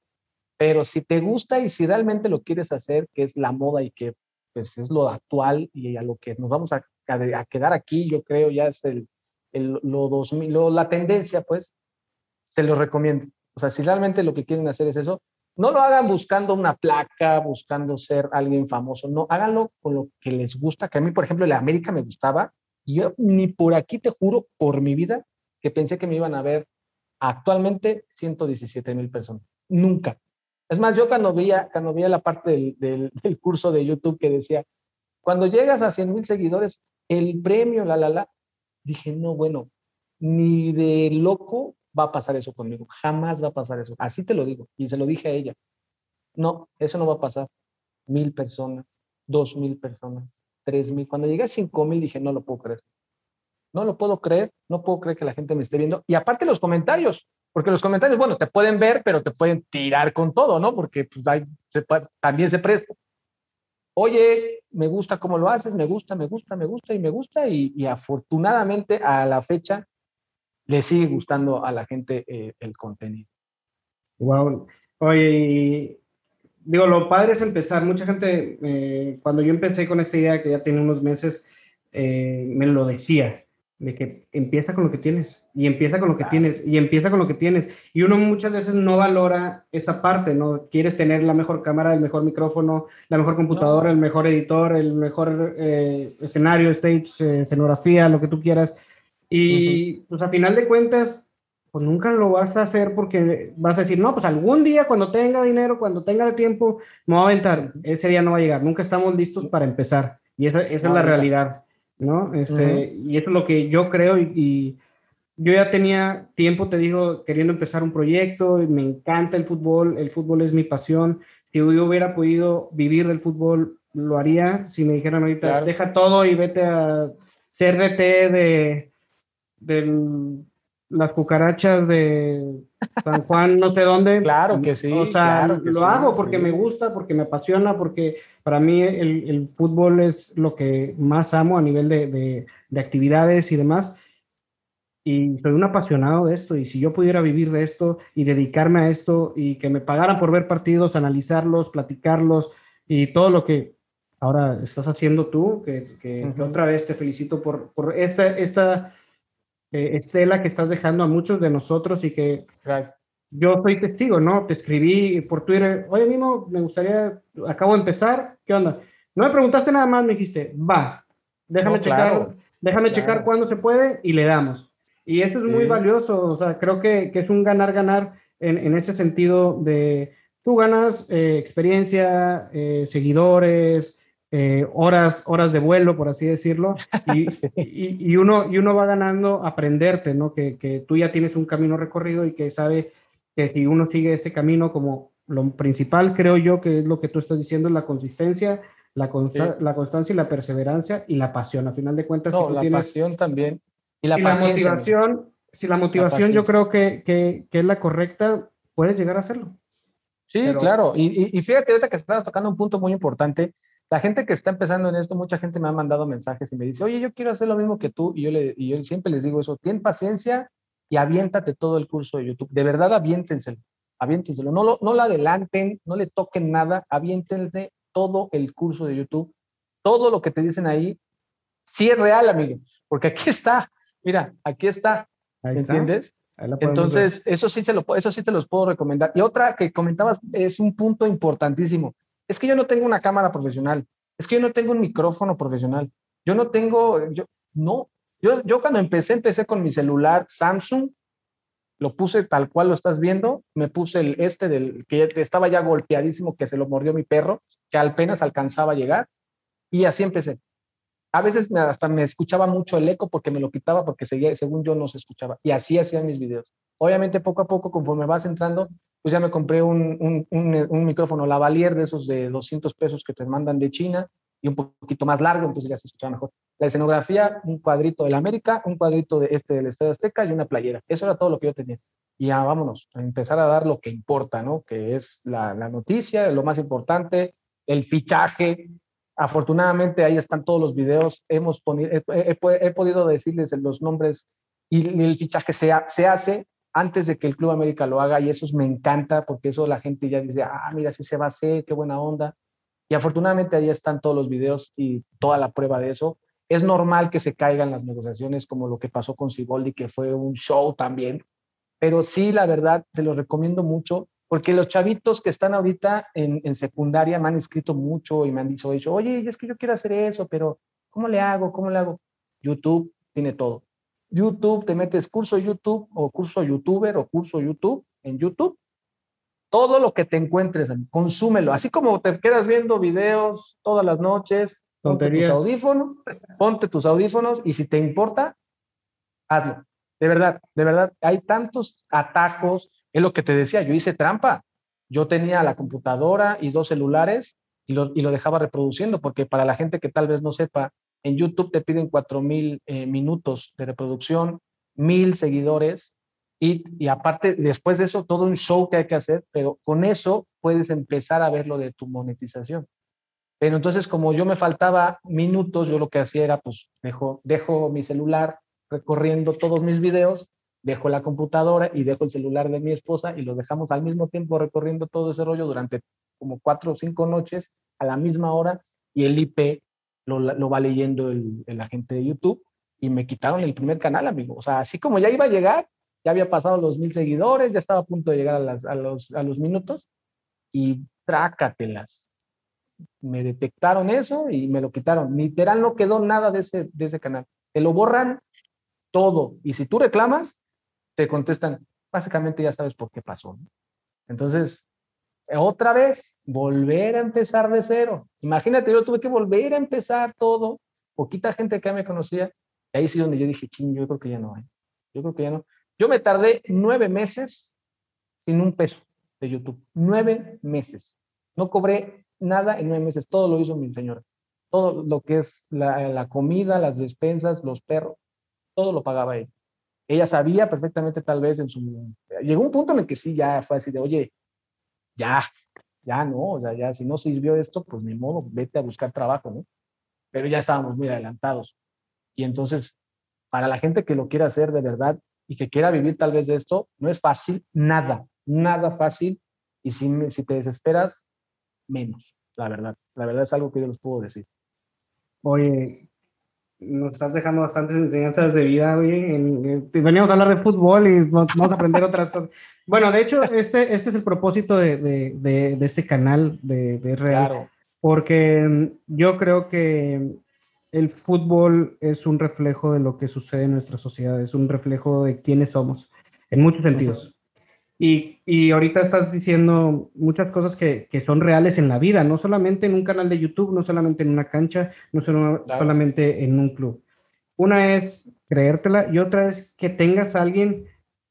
pero si te gusta y si realmente lo quieres hacer, que es la moda y que pues es lo actual y a lo que nos vamos a, a, quedar aquí, yo creo ya es el, el lo 2000, lo, la tendencia, pues, se lo recomiendo. O sea, si realmente lo que quieren hacer es eso, no lo hagan buscando una placa, buscando ser alguien famoso, no, háganlo con lo que les gusta, que a mí, por ejemplo, la América me gustaba, y yo ni por aquí te juro, por mi vida, que pensé que me iban a ver Actualmente, 117 mil personas. Nunca. Es más, yo cuando veía, cuando veía la parte del, del, curso de YouTube que decía, cuando llegas a 100 mil seguidores, el premio, la, la, la, dije, no, bueno, ni de loco va a pasar eso conmigo. Jamás va a pasar eso. Así te lo digo. Y se lo dije a ella. No, eso no va a pasar. Mil personas, dos mil personas, tres mil. Cuando llegué a cinco mil dije, no lo puedo creer no lo puedo creer, no puedo creer que la gente me esté viendo. Y aparte los comentarios, porque los comentarios, bueno, te pueden ver, pero te pueden tirar con todo, ¿no? Porque pues, también se presta. Oye, me gusta cómo lo haces, me gusta, me gusta, me gusta y me gusta. Y, afortunadamente a la fecha le sigue gustando a la gente eh, el contenido. Wow. Oye, digo, lo padre es empezar. Mucha gente, eh, cuando yo empecé con esta idea, que ya tiene unos meses, eh, me lo decía de que empieza con lo que tienes y empieza con lo que tienes y empieza con lo que tienes. Y uno muchas veces no valora esa parte, ¿no? Quieres tener la mejor cámara, el mejor micrófono, la mejor computadora, el mejor editor, el mejor eh, escenario, stage, eh, escenografía, lo que tú quieras. Y pues a final de cuentas, pues nunca lo vas a hacer porque vas a decir, no, pues algún día cuando tenga dinero, cuando tenga tiempo, me voy a aventar. Ese día no va a llegar. Nunca estamos listos para empezar. Y esa, esa es la realidad. ¿No? Este, Y eso es lo que yo creo y, yo ya tenía tiempo, te digo, queriendo empezar un proyecto, y me encanta el fútbol, el fútbol es mi pasión. Si yo hubiera podido vivir del fútbol, lo haría. Si me dijeran ahorita, deja todo y vete a CRT de, del las cucarachas de San Juan, no sé dónde. [laughs] Claro que sí. O sea, lo hago porque me gusta, porque me apasiona, porque para mí el, el, fútbol es lo que más amo a nivel de, de, de, actividades y demás. Y soy un apasionado de esto. Y si yo pudiera vivir de esto y dedicarme a esto y que me pagaran por ver partidos, analizarlos, platicarlos y todo lo que ahora estás haciendo tú, que, que, otra vez te felicito por, por esta, esta eh, estela que estás dejando a muchos de nosotros y que yo soy testigo, ¿no? Te escribí por Twitter, oye, Mimo, me gustaría, acabo de empezar, ¿qué onda? No me preguntaste nada más, me dijiste, va, déjame checar, déjame checar cuándo se puede y le damos. Y eso es muy valioso, o sea, creo que, que es un ganar-ganar en, en, ese sentido de tú ganas eh, experiencia, eh, seguidores, eh, horas, horas de vuelo, por así decirlo, [laughs] y, y, uno, y uno va ganando aprenderte, ¿no? Que, que, tú ya tienes un camino recorrido y que sabe que si uno sigue ese camino como lo principal, creo yo que es lo que tú estás diciendo, es la consistencia, la, la constancia y la perseverancia y la pasión. A final de cuentas, no, la pasión también. Y la, motivación, si la motivación yo creo que, que, que es la correcta, puedes llegar a hacerlo. Sí, claro. Y, y, fíjate ahorita que estás tocando un punto muy importante la gente que está empezando en esto, mucha gente me ha mandado mensajes y me dice, oye, yo quiero hacer lo mismo que tú. Y yo, le, y yo siempre les digo eso, ten paciencia y aviéntate todo el curso de YouTube. De verdad, aviéntenselo, aviéntenselo. No lo, no lo adelanten, no le toquen nada, aviéntense todo el curso de YouTube. Todo lo que te dicen ahí, sí es real, amigo, porque aquí está, mira, aquí está, ¿entiendes? Entonces, eso sí, se lo, eso sí te los puedo recomendar. Y otra que comentabas es un punto importantísimo es que yo no tengo una cámara profesional, es que yo no tengo un micrófono profesional, yo no tengo, yo, no, yo, yo cuando empecé, empecé con mi celular Samsung, lo puse tal cual lo estás viendo, me puse el este del que estaba ya golpeadísimo, que se lo mordió mi perro, que apenas alcanzaba a llegar, y así empecé. A veces hasta me escuchaba mucho el eco porque me lo quitaba porque seguía, según yo no se escuchaba. Y así hacían mis videos. Obviamente poco a poco, conforme vas entrando, pues ya me compré un, un, un, micrófono lavalier de esos de 200 pesos que te mandan de China y un poquito más largo, entonces ya se escucha mejor. La escenografía, un cuadrito del América, un cuadrito de este del Estadio Azteca y una playera. Eso era todo lo que yo tenía. Y ya vámonos, a empezar a dar lo que importa, ¿no? Que es la, la noticia, lo más importante, el fichaje. Afortunadamente ahí están todos los videos. Hemos he, podido decirles los nombres y el fichaje se, se hace antes de que el Club América lo haga y eso me encanta porque eso la gente ya dice, ah, mira, si se va a hacer, qué buena onda. Y afortunadamente ahí están todos los videos y toda la prueba de eso. Es normal que se caigan las negociaciones como lo que pasó con Siboldi, que fue un show también. Pero sí, la verdad, te lo recomiendo mucho porque los chavitos que están ahorita en, en secundaria me han escrito mucho y me han dicho, oye, es que yo quiero hacer eso, pero ¿cómo le hago? ¿Cómo le hago? YouTube tiene todo YouTube, te metes curso YouTube o curso youtuber o curso YouTube en YouTube. Todo lo que te encuentres, consúmelo. Así como te quedas viendo videos todas las noches, ponte tus audífonos, ponte tus audífonos y si te importa, hazlo. De verdad, de verdad, hay tantos atajos. Es lo que te decía, yo hice trampa. Yo tenía la computadora y dos celulares y lo, y lo dejaba reproduciendo, porque para la gente que tal vez no sepa, en YouTube te piden 4000 eh, minutos de reproducción, mil seguidores y, y, aparte, después de eso, todo un show que hay que hacer, pero con eso puedes empezar a ver lo de tu monetización. Pero entonces, como yo me faltaba minutos, yo lo que hacía era, pues, dejo, dejo mi celular recorriendo todos mis videos, dejo la computadora y dejo el celular de mi esposa y lo dejamos al mismo tiempo recorriendo todo ese rollo durante como cuatro o cinco noches a la misma hora y el IP lo, va leyendo el, agente de YouTube y me quitaron el primer canal, amigo. O sea, así como ya iba a llegar, ya había pasado los mil seguidores, ya estaba a punto de llegar a, los, a los minutos y trácatelas. Me detectaron eso y me lo quitaron. Literal no quedó nada de ese, de ese canal. Te lo borran todo. Y si tú reclamas, te contestan, básicamente ya sabes por qué pasó. Entonces, otra vez, volver a empezar de cero. Imagínate, yo tuve que volver a empezar todo. Poquita gente que me conocía. Y ahí sí donde yo dije, ching, yo creo que ya no. Yo creo que ya no. Yo me tardé nueve meses sin un peso de YouTube. Nueve meses. No cobré nada en nueve meses. Todo lo hizo mi señora. Todo lo que es la, la comida, las despensas, los perros, todo lo pagaba ella. Ella sabía perfectamente tal vez en su... Llegó un punto en el que sí, ya fue así de, oye, ya, ya no, o sea, ya si no sirvió esto, pues ni modo, vete a buscar trabajo, ¿no? Pero ya estábamos muy adelantados. Y entonces, para la gente que lo quiera hacer de verdad y que quiera vivir tal vez de esto, no es fácil, nada, nada fácil. Y si, si te desesperas, menos, la verdad. La verdad es algo que yo les puedo decir. Oye, nos estás dejando bastantes enseñanzas de vida, güey. veníamos a hablar de fútbol y vamos a aprender otras cosas. Bueno, de hecho, este, este es el propósito de, de, de, este canal de, de Real. Claro. Porque mm, yo creo que el fútbol es un reflejo de lo que sucede en nuestra sociedad, es un reflejo de quiénes somos, en muchos sentidos. Y, y, ahorita estás diciendo muchas cosas que, que, son reales en la vida, no solamente en un canal de YouTube, no solamente en una cancha, no solamente en un club. Una es creértela y otra es que tengas a alguien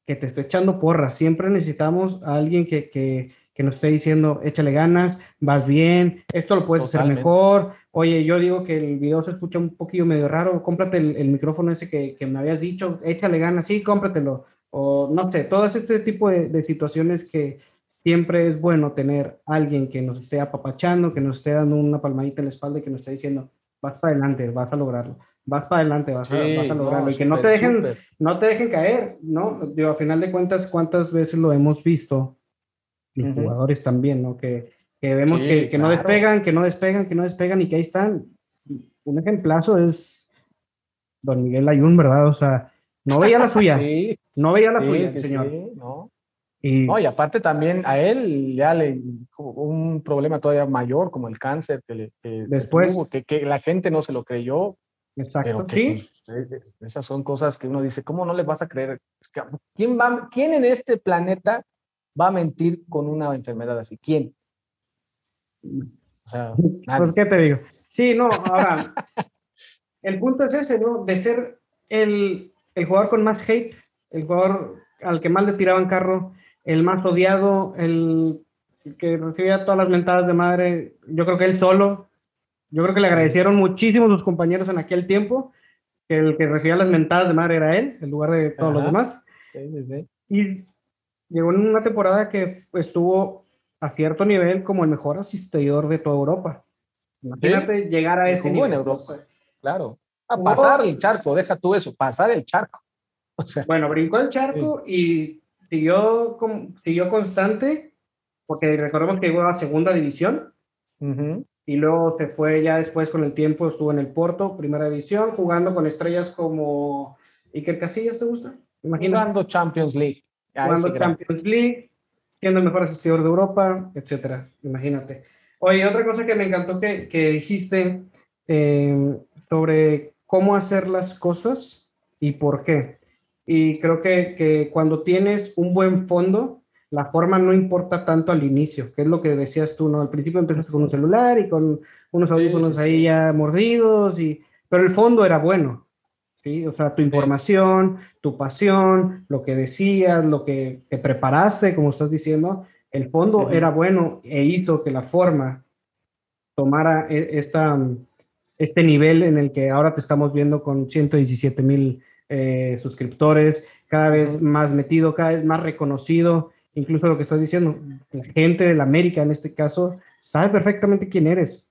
que te esté echando porras. Siempre necesitamos a alguien que, que, que nos esté diciendo, échale ganas, vas bien, esto lo puedes hacer mejor. Oye, yo digo que el video se escucha un poquillo medio raro, cómprate el, el micrófono ese que, que me habías dicho, échale ganas, sí, cómpratelo o no sé, todo este tipo de, situaciones que siempre es bueno tener alguien que nos esté apapachando, que nos esté dando una palmadita en la espalda y que nos esté diciendo, vas para adelante, vas a lograrlo, vas para adelante, vas, a, vas a, lograrlo, y que no te dejen, no te dejen caer, ¿no? Digo, a final de cuentas, ¿cuántas veces lo hemos visto? Y jugadores también, ¿no? Que, que vemos que, que no despegan, que no despegan, que no despegan y que ahí están. Un ejemplazo es Don Miguel Ayun, ¿verdad? O sea, no veía la [laughs] suya. No veía la suya, señor. no. Y, no, y aparte también a él ya le un problema todavía mayor como el cáncer que, le, después que, que, la gente no se lo creyó. Exacto. sí. Pues, eh, esas son cosas que uno dice, ¿cómo no le vas a creer? ¿Quién, va, ¿Quién en este planeta va a mentir con una enfermedad así? ¿Quién? O sea, pues, ¿qué te digo? Sí, no, ahora, [laughs] el punto es ese, ¿no? De ser el, el jugador con más hate, el jugador al que más le tiraban carro, el más odiado, el que recibía todas las mentadas de madre, yo creo que él solo, yo creo que le agradecieron muchísimo sus compañeros en aquel tiempo, que el que recibía las mentadas de madre era él, en lugar de todos los demás. Y llegó en una temporada que estuvo a cierto nivel como el mejor asistidor de toda Europa. Imagínate llegar a ese nivel. en Europa, claro. A pasar el charco, deja tú eso, pasar el charco. Bueno, brincó el charco y siguió, siguió constante, porque recordemos que llegó a segunda división. Y luego se fue ya después con el tiempo, estuvo en el Porto, primera división, jugando con estrellas como Iker Casillas, ¿te gusta? Jugando Champions League. jugando Champions League, siendo el mejor asistidor de Europa, etcétera. Imagínate. Oye, otra cosa que me encantó que, que dijiste eh, sobre cómo hacer las cosas y por qué. Y creo que, que, cuando tienes un buen fondo, la forma no importa tanto al inicio, que es lo que decías tú, ¿no? Al principio empezaste con un celular y con unos audífonos ahí ya mordidos, y, pero el fondo era bueno, ¿sí? O sea, tu información, tu pasión, lo que decías, lo que te preparaste, como estás diciendo, el fondo era bueno e hizo que la forma tomara e, esta este nivel en el que ahora te estamos viendo con 117 mil eh, suscriptores, cada vez más metido, cada vez más reconocido, incluso lo que estás diciendo, la gente de la América en este caso sabe perfectamente quién eres.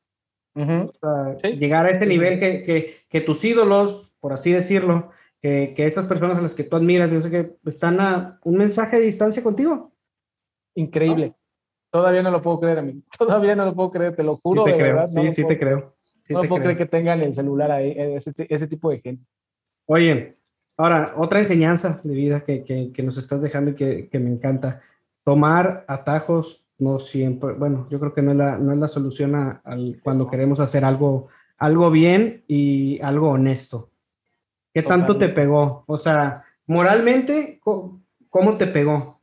Llegar a este nivel que, que, que, tus ídolos, por así decirlo, que, que esas personas a las que tú admiras, yo sé que están a un mensaje de distancia contigo. Increíble. Todavía no lo puedo creer a mí. [laughs] Todavía no lo puedo creer, te lo juro. Sí, te creo. sí, sí te creo no puedo creer que tengan el celular ahí, ese, ese tipo de gente. Oye, ahora, otra enseñanza de vida que, que, nos estás dejando y que, que, me encanta. Tomar atajos no siempre, bueno, yo creo que no es la, no es la solución a, cuando queremos hacer algo, algo bien y algo honesto. ¿Qué tanto te pegó? O sea, moralmente, ¿cómo te pegó?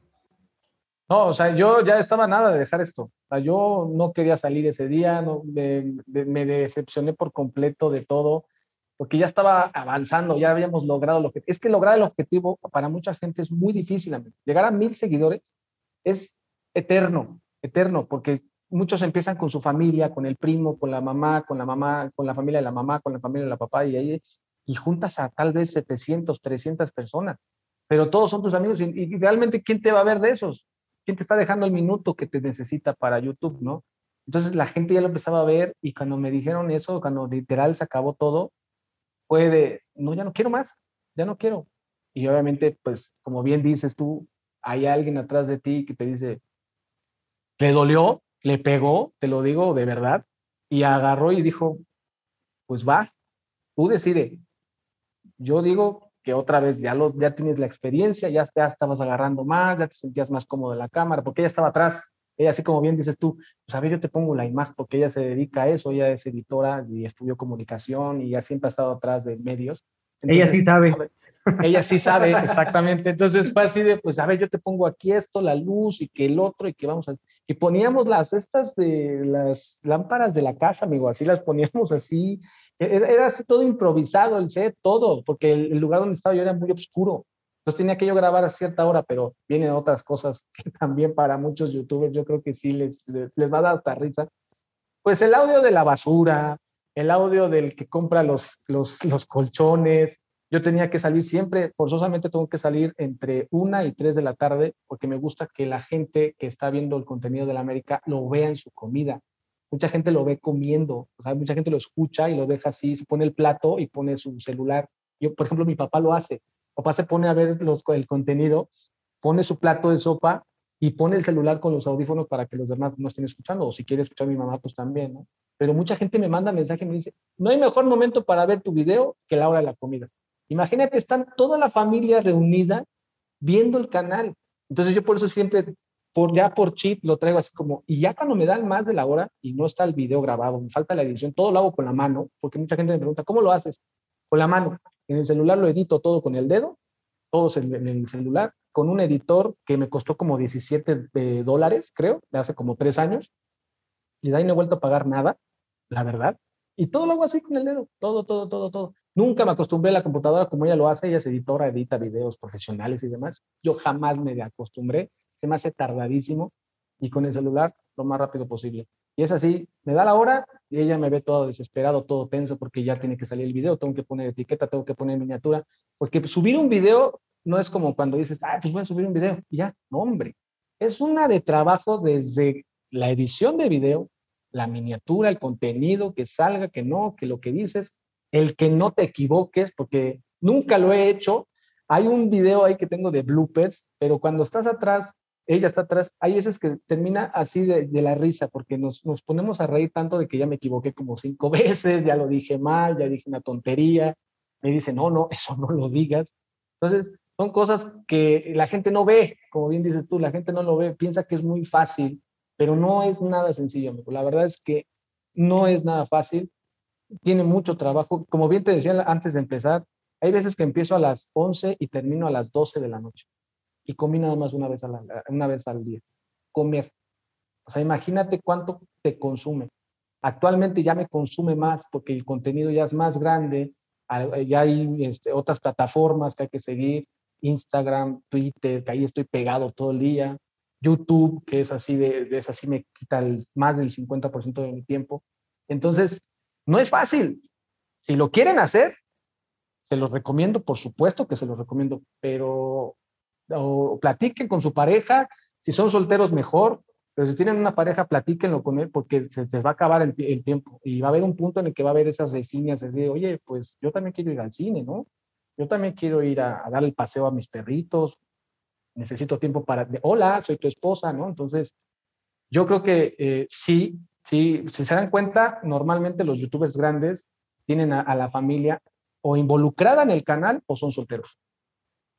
No, o sea, yo ya estaba nada de dejar esto. O sea, yo no quería salir ese día, no, me, me decepcioné por completo de todo, porque ya estaba avanzando, ya habíamos logrado lo que... Es que lograr el objetivo para mucha gente es muy difícil. Llegar a mil seguidores es eterno, eterno, porque muchos empiezan con su familia, con el primo, con la mamá, con la mamá, con la familia de la mamá, con la familia de la papá, y ahí y juntas a tal vez 700, 300 personas, pero todos son tus amigos y, realmente ¿quién te va a ver de esos? ¿Quién te está dejando el minuto que te necesita para YouTube, no? Entonces la gente ya lo empezaba a ver y cuando me dijeron eso, cuando literal se acabó todo, fue de, no, ya no quiero más, ya no quiero. Y obviamente, pues como bien dices tú, hay alguien atrás de ti que te dice, le dolió, le pegó, te lo digo de verdad, y agarró y dijo, pues va, tú decide, yo digo que otra vez ya, lo, ya tienes la experiencia, ya, ya estabas agarrando más, ya te sentías más cómodo en la cámara, porque ella estaba atrás. Ella, así como bien dices tú, pues a ver, yo te pongo la imagen, porque ella se dedica a eso, ella es editora y estudió comunicación y ya siempre ha estado atrás de medios. ella sí sabe. Ella sí sabe, exactamente. Entonces fue así de, pues a ver, yo te pongo aquí esto, la luz y que el otro y que vamos a... Y poníamos las estas de las lámparas de la casa, amigo, así las poníamos así e-, era, así todo improvisado el set, todo, porque el, lugar donde estaba yo era muy oscuro. Entonces tenía que yo grabar a cierta hora, pero vienen otras cosas [laughs] que también para muchos youtubers yo creo que sí les, les, va a dar otra risa. Pues el audio de la basura, el audio del que compra los, los, los colchones. Yo tenía que salir siempre, forzosamente tengo que salir entre una y tres de la tarde porque me gusta que la gente que está viendo el contenido de la América lo vea en su comida mucha gente lo ve comiendo, o sea, mucha gente lo escucha y lo deja así, se pone el plato y pone su celular. Yo, por ejemplo, mi papá lo hace. Papá se pone a ver el contenido, pone su plato de sopa y pone el celular con los audífonos para que los demás no estén escuchando, o si quiere escuchar a mi mamá, pues también, ¿no? Pero mucha gente me manda mensaje y me dice, no hay mejor momento para ver tu video que la hora de la comida. Imagínate, están toda la familia reunida viendo el canal. Entonces yo por eso siempre ya por chip lo traigo así como, y ya cuando me dan más de la hora y no está el video grabado, me falta la edición, todo lo hago con la mano, porque mucha gente me pregunta, ¿cómo lo haces? Con la mano. En el celular lo edito todo con el dedo, todos en, el celular, con un editor que me costó como 17 de dólares, creo, de hace como tres años, y de ahí no he vuelto a pagar nada, la verdad. Y todo lo hago así con el dedo, todo, todo, todo, todo. Nunca me acostumbré a la computadora como ella lo hace, ella es editora, edita videos profesionales y demás. Yo jamás me acostumbré se me hace tardadísimo y con el celular lo más rápido posible. Y es así, me da la hora y ella me ve todo desesperado, todo tenso porque ya tiene que salir el video, tengo que poner etiqueta, tengo que poner miniatura, porque subir un video no es como cuando dices, ah, pues voy a subir un video ya, hombre, es una de trabajo desde la edición de video, la miniatura, el contenido, que salga, que no, que lo que dices, el que no te equivoques, porque nunca lo he hecho. Hay un video ahí que tengo de bloopers, pero cuando estás atrás ella está atrás. Hay veces que termina así de, la risa, porque nos, nos, ponemos a reír tanto de que ya me equivoqué como cinco [laughs] veces, ya lo dije mal, ya dije una tontería. Me dice, no, no, eso no lo digas. Entonces, son cosas que la gente no ve, como bien dices tú, la gente no lo ve, piensa que es muy fácil, pero no es nada sencillo, amigo. La verdad es que no es nada fácil, tiene mucho trabajo. Como bien te decía antes de empezar, hay veces que empiezo a las 11 y termino a las 12 de la noche y comí nada más una vez, a una vez al día. Comer. O sea, imagínate cuánto te consume. Actualmente ya me consume más porque el contenido ya es más grande, ya hay este, otras plataformas que hay que seguir, Instagram, Twitter, que ahí estoy pegado todo el día, YouTube, que es así, de, es así me quita más del 50% de mi tiempo. Entonces, no es fácil. Si lo quieren hacer, se los recomiendo, por supuesto que se los recomiendo, pero o platiquen con su pareja, si son solteros mejor, pero si tienen una pareja, platíquenlo con él porque se les va a acabar el, tiempo y va a haber un punto en el que va a haber esas reseñas de, oye, pues yo también quiero ir al cine, ¿no? Yo también quiero ir a, dar el paseo a mis perritos, necesito tiempo para, hola, soy tu esposa, ¿no? Entonces, yo creo que eh, sí, sí, si se dan cuenta, normalmente los youtubers grandes tienen a, a la familia o involucrada en el canal o son solteros.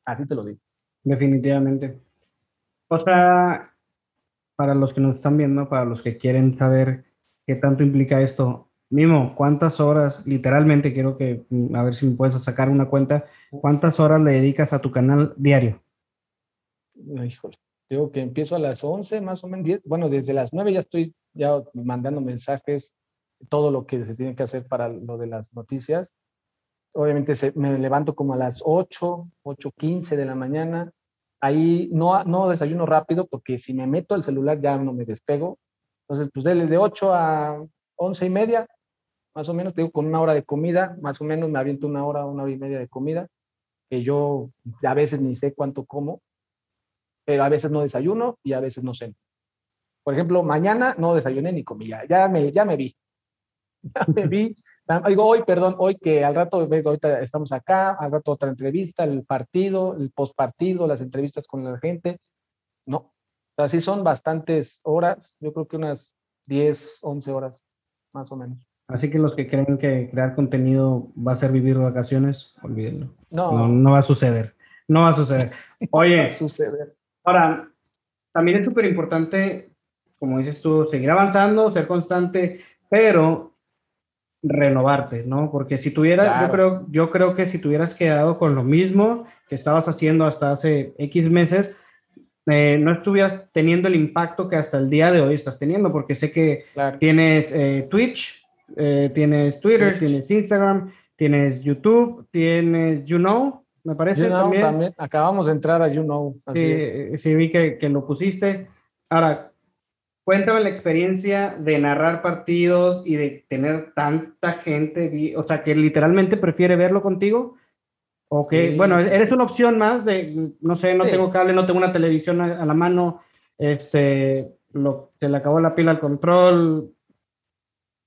Así te lo digo. Definitivamente. O sea, para los que nos están viendo, para los que quieren saber qué tanto implica esto, Mimo, ¿cuántas horas, literalmente quiero que, mm, a ver si me puedes sacar una cuenta, cuántas horas le dedicas a tu canal diario? Híjole, digo que empiezo a las 11, más o menos, 10, bueno, desde las 9 ya estoy ya mandando mensajes, todo lo que se tiene que hacer para lo de las noticias. Obviamente me levanto como a las 8, 8.15 de la mañana. Ahí no, no desayuno rápido porque si me meto al celular ya no me despego. Entonces, pues de 8 a 11 y media, más o menos, digo, con una hora de comida, más o menos me aviento una hora, una hora y media de comida, que yo a veces ni sé cuánto como, pero a veces no desayuno y a veces no ceno. Por ejemplo, mañana no desayuné ni comí, ya me, ya me vi. Ya [laughs] me vi. Digo, hoy, perdón, hoy que al rato, ahorita estamos acá, al rato otra entrevista, el partido, el postpartido, las entrevistas con la gente. No, así son bastantes horas, yo creo que unas 10, 11 horas, más o menos. Así que los que creen que crear contenido va a ser vivir vacaciones, olvídenlo. No, no, va a suceder. No va a suceder. Oye, [laughs] va a suceder. ahora, también es súper importante, como dices tú, seguir avanzando, ser constante, pero renovarte, ¿no? Porque si tuvieras, yo, creo, yo creo que si tuvieras quedado con lo mismo que estabas haciendo hasta hace X meses, eh, no estuvieras teniendo el impacto que hasta el día de hoy estás teniendo, porque sé que tienes eh, Twitch, eh, tienes Twitter, tienes Instagram, tienes YouTube, tienes YouKnow, me parece también. Acabamos de entrar a YouKnow. sí, sí, vi que, que, lo pusiste. Ahora, cuéntame la experiencia de narrar partidos y de tener tanta gente, o sea, que literalmente prefiere verlo contigo. Ok, bueno, eres una opción más de, no sé, no tengo cable, no tengo una televisión a, la mano, este, lo, se le acabó la pila al control,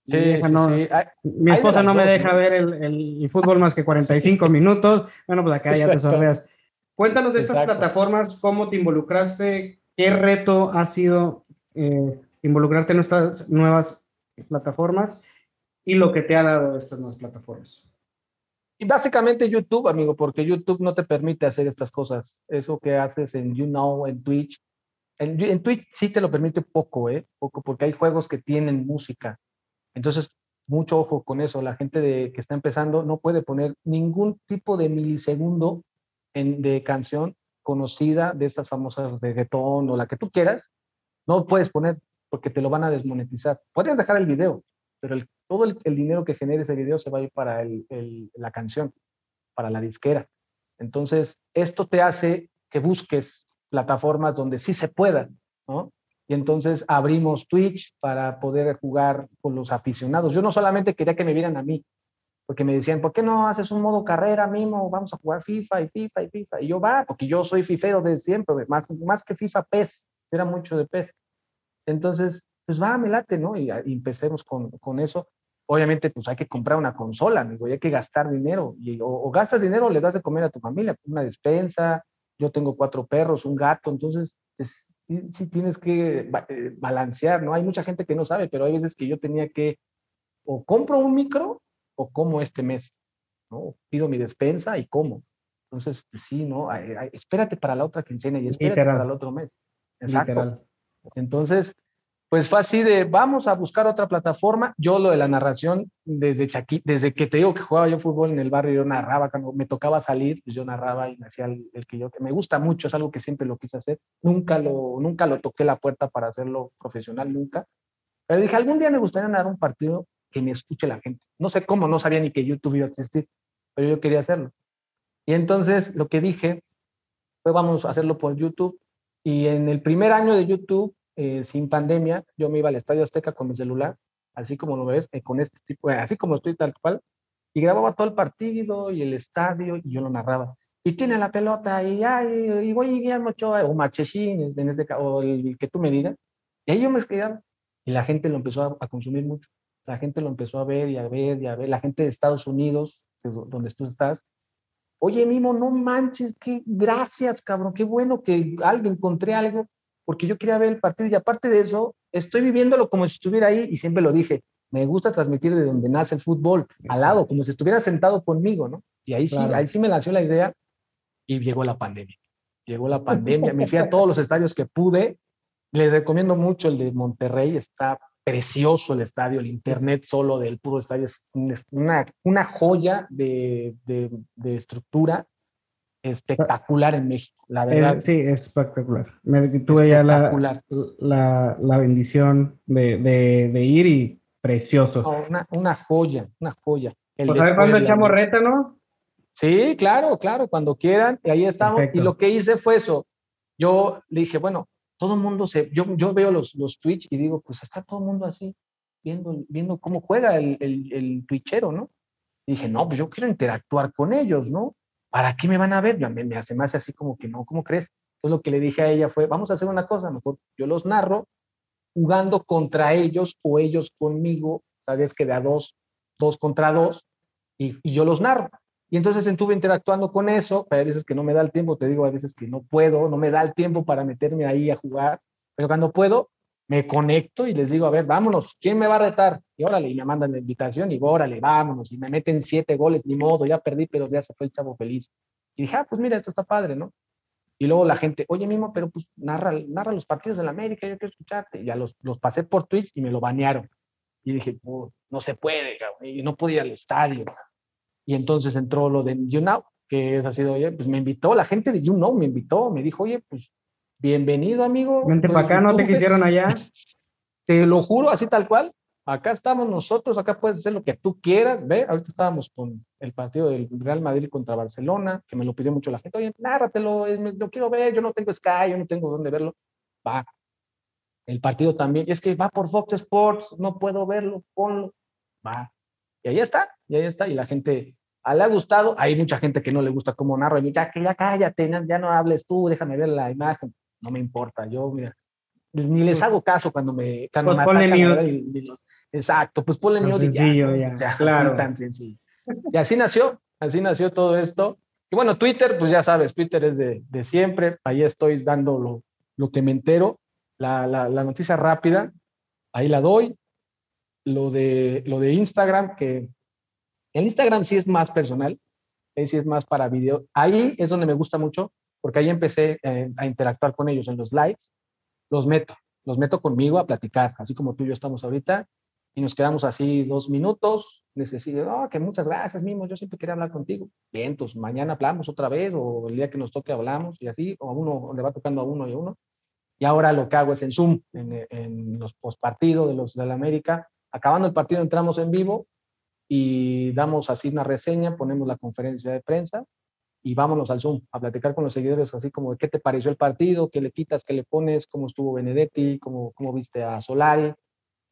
mi, esposa no me deja ver el, fútbol más que 45 minutos. Bueno, pues acá ya te sordeas. Cuéntanos de estas plataformas, cómo te involucraste, qué reto ha sido eh, involucrarte en estas nuevas plataformas y lo que te ha dado estas nuevas plataformas. Y básicamente YouTube, amigo, porque YouTube no te permite hacer estas cosas. Eso que haces en YouKnow, en Twitch. En, en Twitch sí te lo permite poco, ¿eh? Poco, porque hay juegos que tienen música entonces, mucho ojo con eso. La gente de, que está empezando no puede poner ningún tipo de milisegundo en, de canción conocida de estas famosas reggaetón o la que tú quieras. No puedes poner porque te lo van a desmonetizar. Puedes dejar el video, pero todo el, dinero que genere ese video se va a ir para la canción, para la disquera. Entonces, esto te hace que busques plataformas donde sí se pueda, ¿no? y entonces abrimos Twitch para poder jugar con los aficionados. Yo no solamente quería que me vieran a mí, porque me decían, ¿por qué no haces un modo carrera, Mimo? Vamos a jugar FIFA y FIFA y FIFA. Y yo, va, porque yo soy fifero de siempre, más, más que FIFA, PES, era mucho de PES. Entonces, pues va, me late, ¿no? Y, empecemos con, con, eso. Obviamente, pues hay que comprar una consola, amigo, y hay que gastar dinero. Y, o, o gastas dinero o le das de comer a tu familia, una despensa. Yo tengo cuatro perros, un gato, entonces pues, sí, tienes que eh, balancear, ¿no? Hay mucha gente que no sabe, pero hay veces que yo tenía que o compro un micro o como este mes, ¿no? Pido mi despensa y como. Entonces, pues sí, ¿no? espérate para la otra quincena y espérate para el otro mes. Exacto. Entonces, pues fue así de, vamos a buscar otra plataforma. Yo lo de la narración, desde Chaqui, desde que te digo que jugaba yo fútbol en el barrio, yo narraba, cuando me tocaba salir, pues yo narraba y me hacía el, que yo, que me gusta mucho, es algo que siempre lo quise hacer. Nunca lo, nunca lo toqué la puerta para hacerlo profesional, nunca. Pero dije, algún día me gustaría narrar un partido que me escuche la gente. No sé cómo, no sabía ni que YouTube iba a existir, pero yo quería hacerlo. Y entonces lo que dije fue, vamos a hacerlo por YouTube. Y en el primer año de YouTube, eh, sin pandemia, yo me iba al Estadio Azteca con mi celular, así como lo ves, eh, con este tipo, así como estoy tal cual, y grababa todo el partido y el estadio y yo lo narraba. Y tiene la pelota y, ay, y voy Guillermo Ochoa, o Machesín, en este, o el que tú me digas. Y ahí yo me escribía y la gente lo empezó a, consumir mucho. La gente lo empezó a ver y a ver y a ver. La gente de Estados Unidos, donde tú estás, oye, Mimo, no manches, qué gracias, cabrón, qué bueno que alguien encontré algo porque yo quería ver el partido y aparte de eso, estoy viviéndolo como si estuviera ahí y siempre lo dije, me gusta transmitir de donde nace el fútbol, al lado, como si estuviera sentado conmigo, ¿no? Y ahí sí, ahí sí me nació la idea y llegó la pandemia. Llegó la pandemia, me fui a todos los estadios que pude. Les recomiendo mucho el de Monterrey, está precioso el estadio, el internet solo del puro estadio es una, una joya de, de, de estructura espectacular en México, la verdad. sí, espectacular. Me, tuve ya la, la, la bendición de, de, ir y precioso. una, una, joya, una joya. El pues a ver cuándo echamos reta, ¿no? Sí, claro, claro, cuando quieran, y ahí estamos. Y lo que hice fue eso. Yo le dije, bueno, todo el mundo se, yo, yo veo los, los Twitch y digo, pues está todo el mundo así, viendo, viendo cómo juega el, el, el Twitchero, ¿no? Y dije, no, pues yo quiero interactuar con ellos, ¿no? ¿para qué me van a ver? Me, me hace más así como que no, ¿cómo crees? Entonces lo que le dije a ella fue, vamos a hacer una cosa, mejor yo los narro jugando contra ellos o ellos conmigo, sabes que de a dos, dos contra dos, y, yo los narro. Y entonces estuve interactuando con eso, pero hay veces que no me da el tiempo, te digo, a veces que no puedo, no me da el tiempo para meterme ahí a jugar, pero cuando puedo, me conecto y les digo, a ver, vámonos, ¿quién me va a retar? Y órale, y me mandan la invitación y órale, vámonos, y me meten siete goles, ni modo, ya perdí, pero ya se fue el chavo feliz. Y dije, ah, pues mira, esto está padre, ¿no? Y luego la gente, oye, mismo, pero pues narra, narra los partidos de la América, yo quiero escucharte. Y ya los, los pasé por Twitch y me lo banearon. Y dije, no se puede, cabrón. y no podía ir al estadio. Y entonces entró lo de You Know, que es así, oye, pues me invitó, la gente de You Know me invitó, me dijo, oye, pues bienvenido, amigo. Vente para acá, no te quisieron allá. [laughs] Te lo juro, así tal cual. Acá estamos nosotros, acá puedes hacer lo que tú quieras. Ve, ahorita estábamos con el partido del Real Madrid contra Barcelona, que me lo pidió mucho la gente. Oye, nárratelo, lo quiero ver, yo no tengo Sky, yo no tengo dónde verlo. Va. El partido también, y es que va por Fox Sports, no puedo verlo, ponlo. Va. Y ahí está, y ahí está, y la gente le ha gustado. Hay mucha gente que no le gusta cómo narro, y ya que ya cállate, ya no hables tú, déjame ver la imagen no me importa, yo, mira, ni les hago caso cuando me, cuando pues me exacto, pues ponle mute y ya, ya, claro. tan sencillo. Y así nació, así nació todo esto. Y bueno, Twitter, pues ya sabes, Twitter es de, de siempre, ahí estoy dando lo, lo que me entero, la, la, la, noticia rápida, ahí la doy. Lo de, lo de Instagram, que el Instagram sí es más personal, ahí sí es más para video. Ahí es donde me gusta mucho, porque ahí empecé eh, a interactuar con ellos en los lives, los meto, los meto conmigo a platicar, así como tú y yo estamos ahorita, y nos quedamos así dos minutos, les oh, que muchas gracias, Mimo, yo siempre quería hablar contigo. Bien, entonces mañana hablamos otra vez, o el día que nos toque hablamos, y así, o a uno le va tocando a uno y a uno. Y ahora lo que hago es en Zoom, en, en los postpartidos de los de la América. Acabando el partido entramos en vivo y damos así una reseña, ponemos la conferencia de prensa y vámonos al Zoom a platicar con los seguidores, así como qué te pareció el partido, qué le quitas, qué le pones, cómo estuvo Benedetti, cómo, cómo viste a Solari.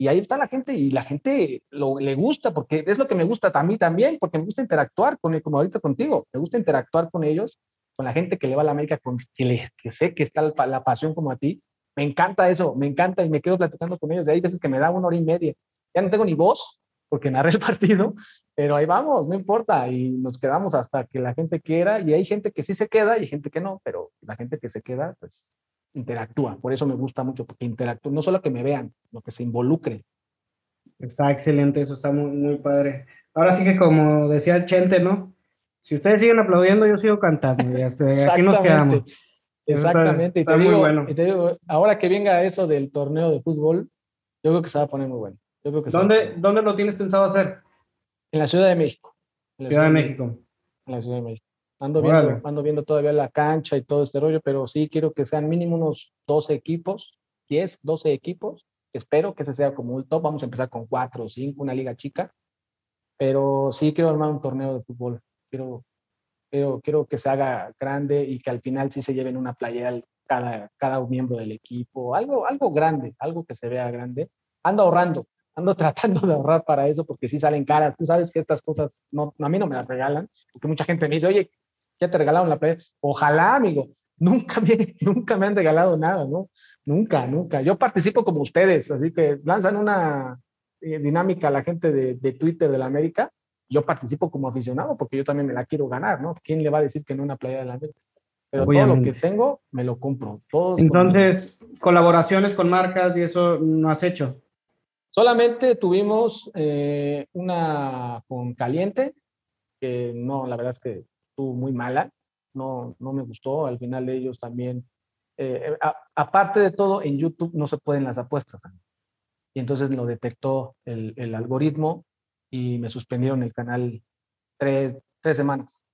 Y ahí está la gente y la gente lo, le gusta porque es lo que me gusta a mí también, porque me gusta interactuar con como ahorita contigo, me gusta interactuar con ellos, con la gente que le va a la América, con, que, que sé que está la, la, pasión como a ti. Me encanta eso, me encanta y me quedo platicando con ellos. De ahí veces que me da una hora y media. Ya no tengo ni voz, porque narré el [laughs] partido, pero ahí vamos, no importa, y nos quedamos hasta que la gente quiera, y hay gente que sí se queda y gente que no, pero la gente que se queda, pues interactúa, por eso me gusta mucho, porque interactúa, no solo que me vean, sino que se involucre. Está excelente, eso está muy, muy padre. Ahora sí que como decía el Chente, ¿no? Si ustedes siguen aplaudiendo, yo sigo cantando, y hasta aquí nos quedamos. Exactamente, y, te digo, bueno. y te digo, ahora que venga eso del torneo de fútbol, yo creo que se va a poner muy bueno. ¿Dónde, ¿Dónde lo tienes pensado hacer? En la Ciudad de México. Ciudad, de México. En la Ciudad de México. Ando viendo, ando viendo todavía la cancha y todo este rollo, pero sí quiero que sean mínimo unos 12 equipos, 10, 12 equipos. Espero que ese sea como un top. Vamos a empezar con 4 o 5, una liga chica. Pero sí quiero armar un torneo de fútbol. Quiero, quiero, quiero que se haga grande y que al final sí se lleven una playera cada, cada miembro del equipo. Algo, algo grande, algo que se vea grande. Ando ahorrando, ando [laughs] tratando de ahorrar para eso porque sí salen caras. Tú sabes que estas cosas no, a mí no me las regalan, porque mucha gente me dice, oye, ya te regalaron la playa. Ojalá, amigo. [laughs] Nunca me, nunca me han regalado nada, ¿no? Nunca, nunca. Yo participo como ustedes, así que lanzan una eh, dinámica a la gente de, de Twitter de la América. Yo participo como aficionado porque yo también me la quiero ganar, ¿no? ¿Quién le va a decir que no una playa de la América? Pero todo lo que tengo me lo compro. Entonces, colaboraciones con marcas y eso no has hecho Solamente tuvimos eh, una con caliente, que no, la verdad es que estuvo muy mala, no, no me gustó, al final de ellos también, eh, aparte de todo, en YouTube no se pueden las apuestas. Y entonces lo detectó el, el algoritmo y me suspendieron el canal tres, tres semanas.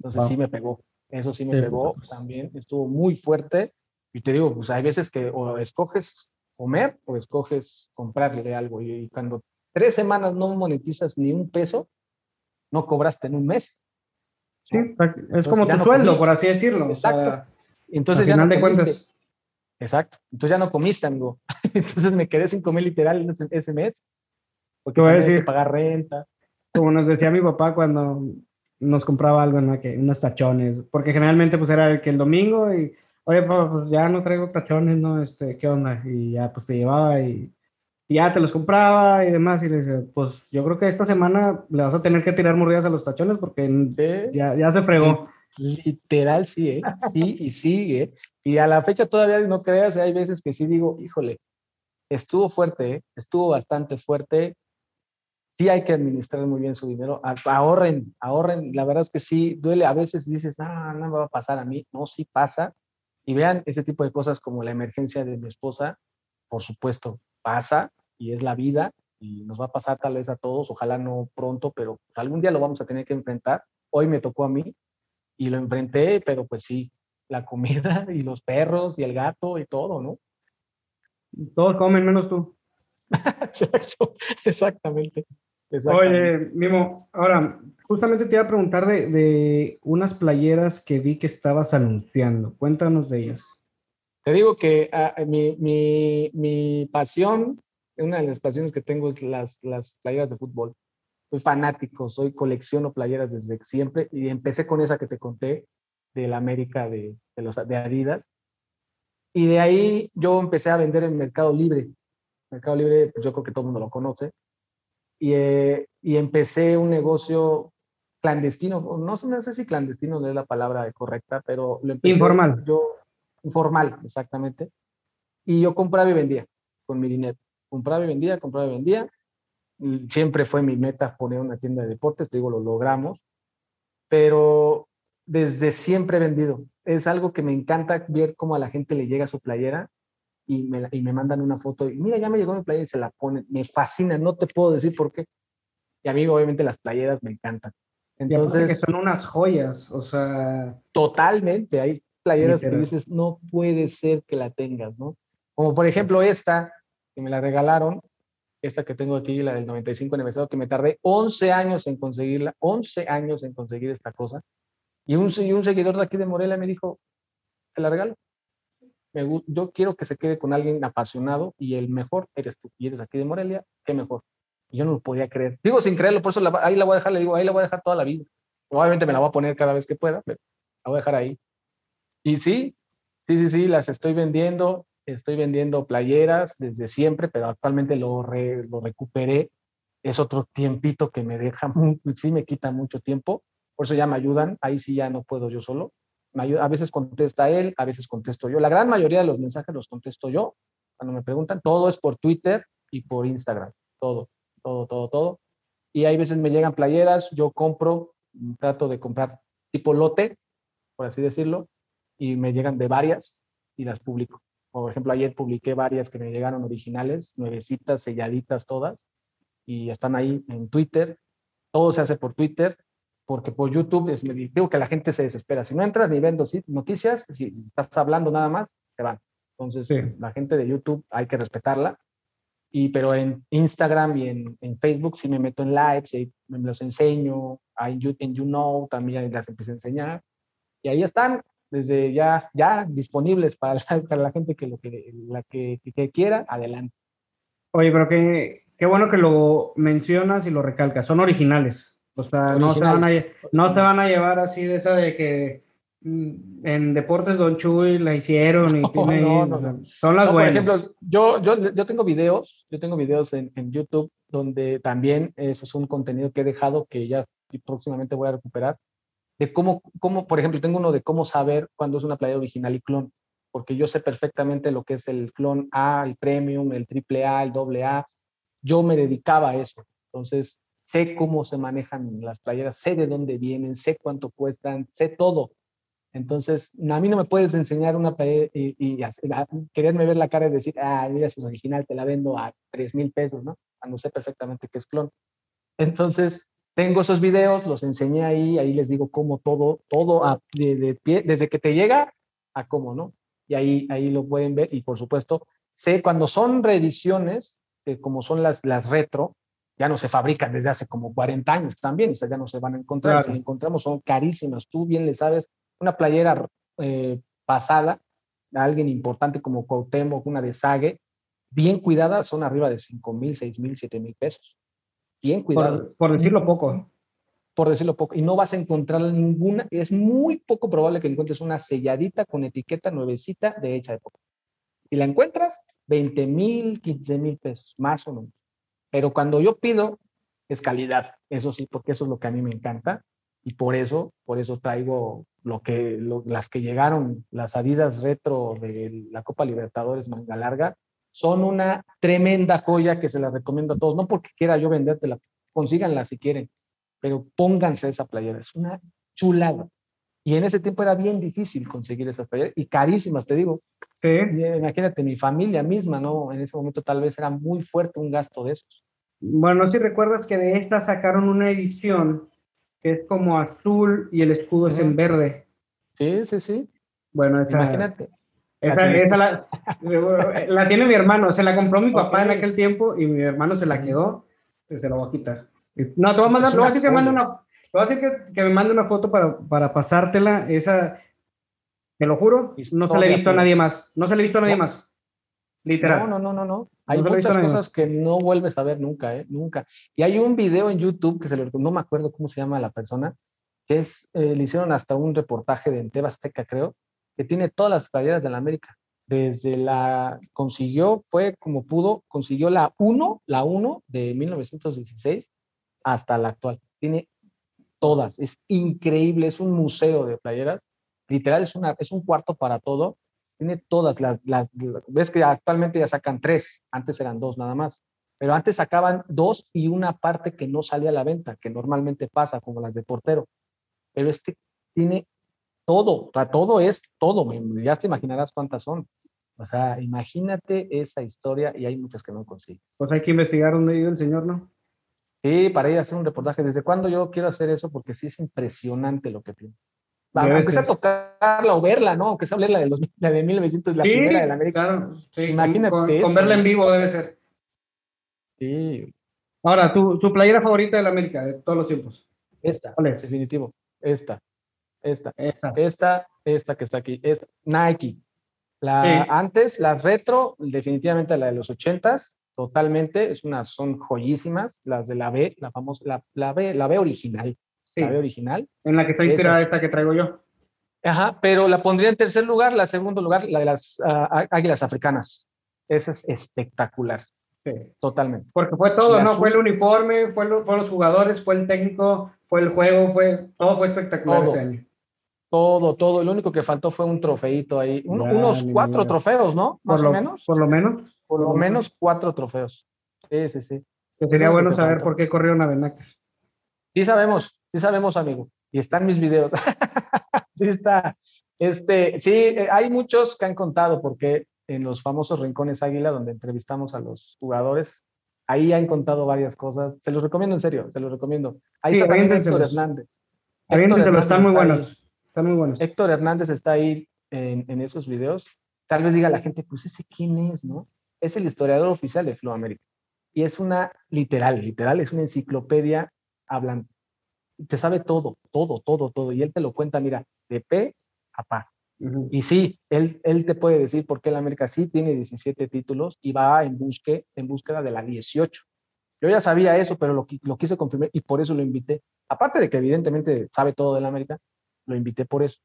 Entonces sí me pegó, eso sí me pegó pues. también, estuvo muy fuerte. Y te digo, pues hay veces que o escoges comer o escoges comprarle algo. Y, cuando tres semanas no monetizas ni un peso, no cobraste en un mes. Sí, es como tu sueldo, por así decirlo. Exacto. Entonces ya no de cuentas. Exacto. Entonces ya no comiste, amigo. [laughs] Entonces me quedé sin comer literal ese, ese mes. Porque voy a decir, que pagar renta. Como nos decía mi papá cuando nos compraba algo, ¿no? Que unos tachones, porque generalmente pues era el que el domingo y, oye, pues ya no traigo tachones, ¿no? Este, ¿qué onda? Y ya pues te llevaba y, ya te los compraba y demás y le decía, pues yo creo que esta semana le vas a tener que tirar mordidas a los tachones porque ya, ya se fregó. Literal, sí, ¿eh? Sí, y sigue. Y a la fecha todavía no creas, hay veces que sí digo, híjole, estuvo fuerte, ¿eh? estuvo bastante fuerte sí hay que administrar muy bien su dinero, ahorren, ahorren, la verdad es que sí, duele, a veces dices, no, no me va a pasar a mí, no, sí pasa, y vean ese tipo de cosas como la emergencia de mi esposa, por supuesto, pasa y es la vida y nos va a pasar tal vez a todos, ojalá no pronto, pero algún día lo vamos a tener que enfrentar. Hoy me tocó a mí y lo enfrenté, pero pues sí, la comida [laughs] y los perros y el gato y todo, ¿no? Todos comen menos tú. [laughs] exactamente. Oye, Mimo, ahora, justamente te iba a preguntar de, unas playeras que vi que estabas anunciando. Cuéntanos de ellas. Te digo que ah, mi, mi, mi, pasión, una de las pasiones que tengo es las, las playeras de fútbol. Soy fanático, soy colecciono playeras desde siempre y empecé con esa que te conté de la América de, de, los, de Adidas. Y de ahí yo empecé a vender en Mercado Libre. Mercado Libre, pues yo creo que todo el mundo lo conoce y, eh, y empecé un negocio clandestino, no, no, sé si clandestino no es la palabra correcta, pero lo empecé informal. Yo, informal, exactamente. Y yo compraba y vendía con mi dinero. Compraba y vendía, compraba y vendía. siempre fue mi meta poner una tienda de deportes, te digo, lo logramos, pero desde siempre he vendido. Es algo que me encanta ver cómo a la gente le llega su playera y me, y me mandan una foto y mira, ya me llegó mi playera y se la ponen. Me fascina, no te puedo decir por qué. Y a mí obviamente las playeras me encantan. Entonces, que son unas joyas, o sea. Totalmente, hay playeras que dices, no puede ser que la tengas, ¿no? Como por ejemplo esta, que me la regalaron, esta que tengo aquí, la del 95 aniversario, que me tardé 11 años en conseguirla, 11 años en conseguir esta cosa. Y un, y un seguidor de aquí de Morelia me dijo, te la regalo yo quiero que se quede con alguien apasionado y el mejor eres tú. Y eres aquí de Morelia, qué mejor. Y yo no lo podía creer. Digo sin creerlo, por eso ahí la voy a dejar, le digo, ahí la voy a dejar toda la vida. Obviamente me la voy a poner cada vez que pueda, pero la voy a dejar ahí. Y sí, sí, sí, sí, las estoy vendiendo. Estoy vendiendo playeras desde siempre, pero actualmente lo, lo recuperé. Es otro tiempito que me deja, sí me quita mucho tiempo. Por eso ya me ayudan. Ahí sí ya no puedo yo solo a veces contesta él, a veces contesto yo. La gran mayoría de los mensajes los contesto yo. Cuando me preguntan, todo es por Twitter y por Instagram. Todo, todo, todo, todo. Y hay veces me llegan playeras, yo compro, trato de comprar tipo lote, por así decirlo, y me llegan de varias y las publico. Por ejemplo, ayer publiqué varias que me llegaron originales, nuevecitas, selladitas todas, y están ahí en Twitter. Todo se hace por Twitter porque por YouTube es, digo que la gente se desespera. Si no entras ni ven noticias, si estás hablando nada más, se van. Entonces, la gente de YouTube hay que respetarla. Y, pero en Instagram y en, en Facebook sí me meto en lives y me los enseño. En, en YouKnow también las empecé a enseñar. Y ahí están, desde ya, ya disponibles para la, [laughs] para la gente que, lo que, la que, que, quiera, adelante. Oye, pero qué, qué bueno que lo mencionas y lo recalcas. Son originales. O sea, no se, van a, no se van a llevar así de esa de que mm, en Deportes Don Chuy la hicieron y [laughs] no, no, son las buenas. Por ejemplo, yo, yo, yo tengo videos, yo tengo videos en, en, YouTube donde también eso es un contenido que he dejado que ya próximamente voy a recuperar, de cómo, cómo, por ejemplo, tengo uno de cómo saber cuándo es una playa original y clon, porque yo sé perfectamente lo que es el clon A, el premium, el triple A, el doble A, yo me dedicaba a eso. Entonces, sé cómo se manejan las playeras, sé de dónde vienen, sé cuánto cuestan, sé todo. Entonces, a mí no me puedes enseñar una playera y, quererme ver la cara y decir, ah, mira, es original, te la vendo a 3 mil pesos, ¿no? Cuando sé perfectamente que es clon. Entonces, tengo esos videos, los enseñé ahí, ahí les digo cómo todo, todo de, pie, desde que te llega a cómo, ¿no? Y ahí, ahí lo pueden ver y por supuesto, sé cuando son reediciones, como son las, las retro, ya no se fabrican desde hace como 40 años también, esas ya no se van a encontrar, si las encontramos son carísimas, tú bien le sabes, una playera eh, pasada, a alguien importante como Cuauhtémoc, una de Sage, bien cuidada, son arriba de 5 mil, 6 mil, 7 mil pesos. Bien cuidado. Por, decirlo poco. Por decirlo poco. Y no vas a encontrar ninguna, es muy poco probable que encuentres una selladita con etiqueta nuevecita de hecha de poco. Si la encuentras, 20 mil, 15 mil pesos, más o menos. Pero cuando yo pido, es calidad, eso sí, porque eso es lo que a mí me encanta. Y por eso, por eso traigo lo que, las que llegaron, las Adidas retro de la Copa Libertadores manga larga, son una tremenda joya que se la recomiendo a todos. No porque quiera yo vendértela, consíganla si quieren, pero pónganse esa playera, es una chulada. Y en ese tiempo era bien difícil conseguir esas playeras y carísimas, te digo. Sí. Imagínate, mi familia misma, ¿no? En ese momento tal vez era muy fuerte un gasto de esos. Bueno, si recuerdas que de esta sacaron una edición que es como azul y el escudo es en verde. Sí, sí, sí. Bueno, imagínate. Esa, la, tiene mi hermano, se la compró mi papá en aquel tiempo y mi hermano se la quedó, y se la voy a quitar. No, te voy a mandar, voy a decir que, mande una, voy a decir que, que, me mande una foto para, para pasártela, esa, te lo juro, no se la he visto a nadie más, no se la he visto a nadie más, literal. No, no, no, no, Hay muchas cosas que no vuelves a ver nunca, ¿eh? Nunca. Y hay un video en YouTube que se lo, no me acuerdo cómo se llama la persona, que es, eh, le hicieron hasta un reportaje de Tebasteca, creo, que tiene todas las playeras de la América. Desde la, consiguió, fue como pudo, consiguió la 1, la 1 de 1916 hasta la actual. Tiene todas, es increíble, es un museo de playeras. Literal, es, una, es un cuarto para todo. Tiene todas las, las, ves que actualmente ya sacan tres, antes eran dos nada más, pero antes sacaban dos y una parte que no salía a la venta, que normalmente pasa como las de portero. Pero este tiene todo, todo es todo, ya te imaginarás cuántas son. O sea, imagínate esa historia y hay muchas que no consigues. Pues hay que investigar dónde vive el señor, ¿no? Sí, para ir a hacer un reportaje. ¿Desde cuándo yo quiero hacer eso? Porque sí es impresionante lo que tiene. Aunque sea tocarla o verla, ¿no? Aunque sea la de, los, la de 1900, la primera de la América. Claro, sí, Imagínate. Con, verla en vivo debe ser. Sí. Ahora, ¿tu, tu playera favorita de la América de todos los tiempos? Esta, definitivo. Esta. Esta, esta, esta, que está aquí, esta, Nike. La, Antes, las retro, definitivamente la de los ochentas, totalmente, es una, son joyísimas, las de la B, la famosa, la, la B, la B original, la B original. En la que está inspirada esta que traigo yo. Ajá, pero la pondría en tercer lugar, la segundo lugar, la de las ah, águilas africanas. Esa es espectacular. Sí. Totalmente. Porque fue todo, ¿no? Fue el uniforme, fue fueron los jugadores, fue el técnico, fue el juego, fue todo fue espectacular ese año. Todo, todo. Lo único que faltó fue un trofeito ahí. unos cuatro trofeos, ¿no? Más o menos. Por lo menos. Por lo menos cuatro trofeos. Sí, sí, sí. sería bueno saber por qué corrieron a Benacer. Sí sabemos, sí sabemos, amigo. Y están mis videos. [laughs] sí está. Este, sí, eh, hay muchos que han contado porque en los famosos Rincones Águila, donde entrevistamos a los jugadores, ahí han contado varias cosas. Se los recomiendo en serio, se los recomiendo. Ahí está también Héctor Hernández. Héctor Hernández están muy buenos muy buenos. Héctor Hernández está ahí en, esos videos. Tal vez diga la gente, pues ese quién es, ¿no? Es el historiador oficial de Flow América. Y es una, literal, literal, es una enciclopedia hablando. Te sabe todo, todo, todo, todo. Y él te lo cuenta, mira, de P a Pa. Y sí, él, él te puede decir por qué el América sí tiene 17 títulos y va en, busque, en búsqueda de la 18. Yo ya sabía eso, pero lo, lo quise confirmar y por eso lo invité. Aparte de que evidentemente sabe todo del América, lo invité por eso.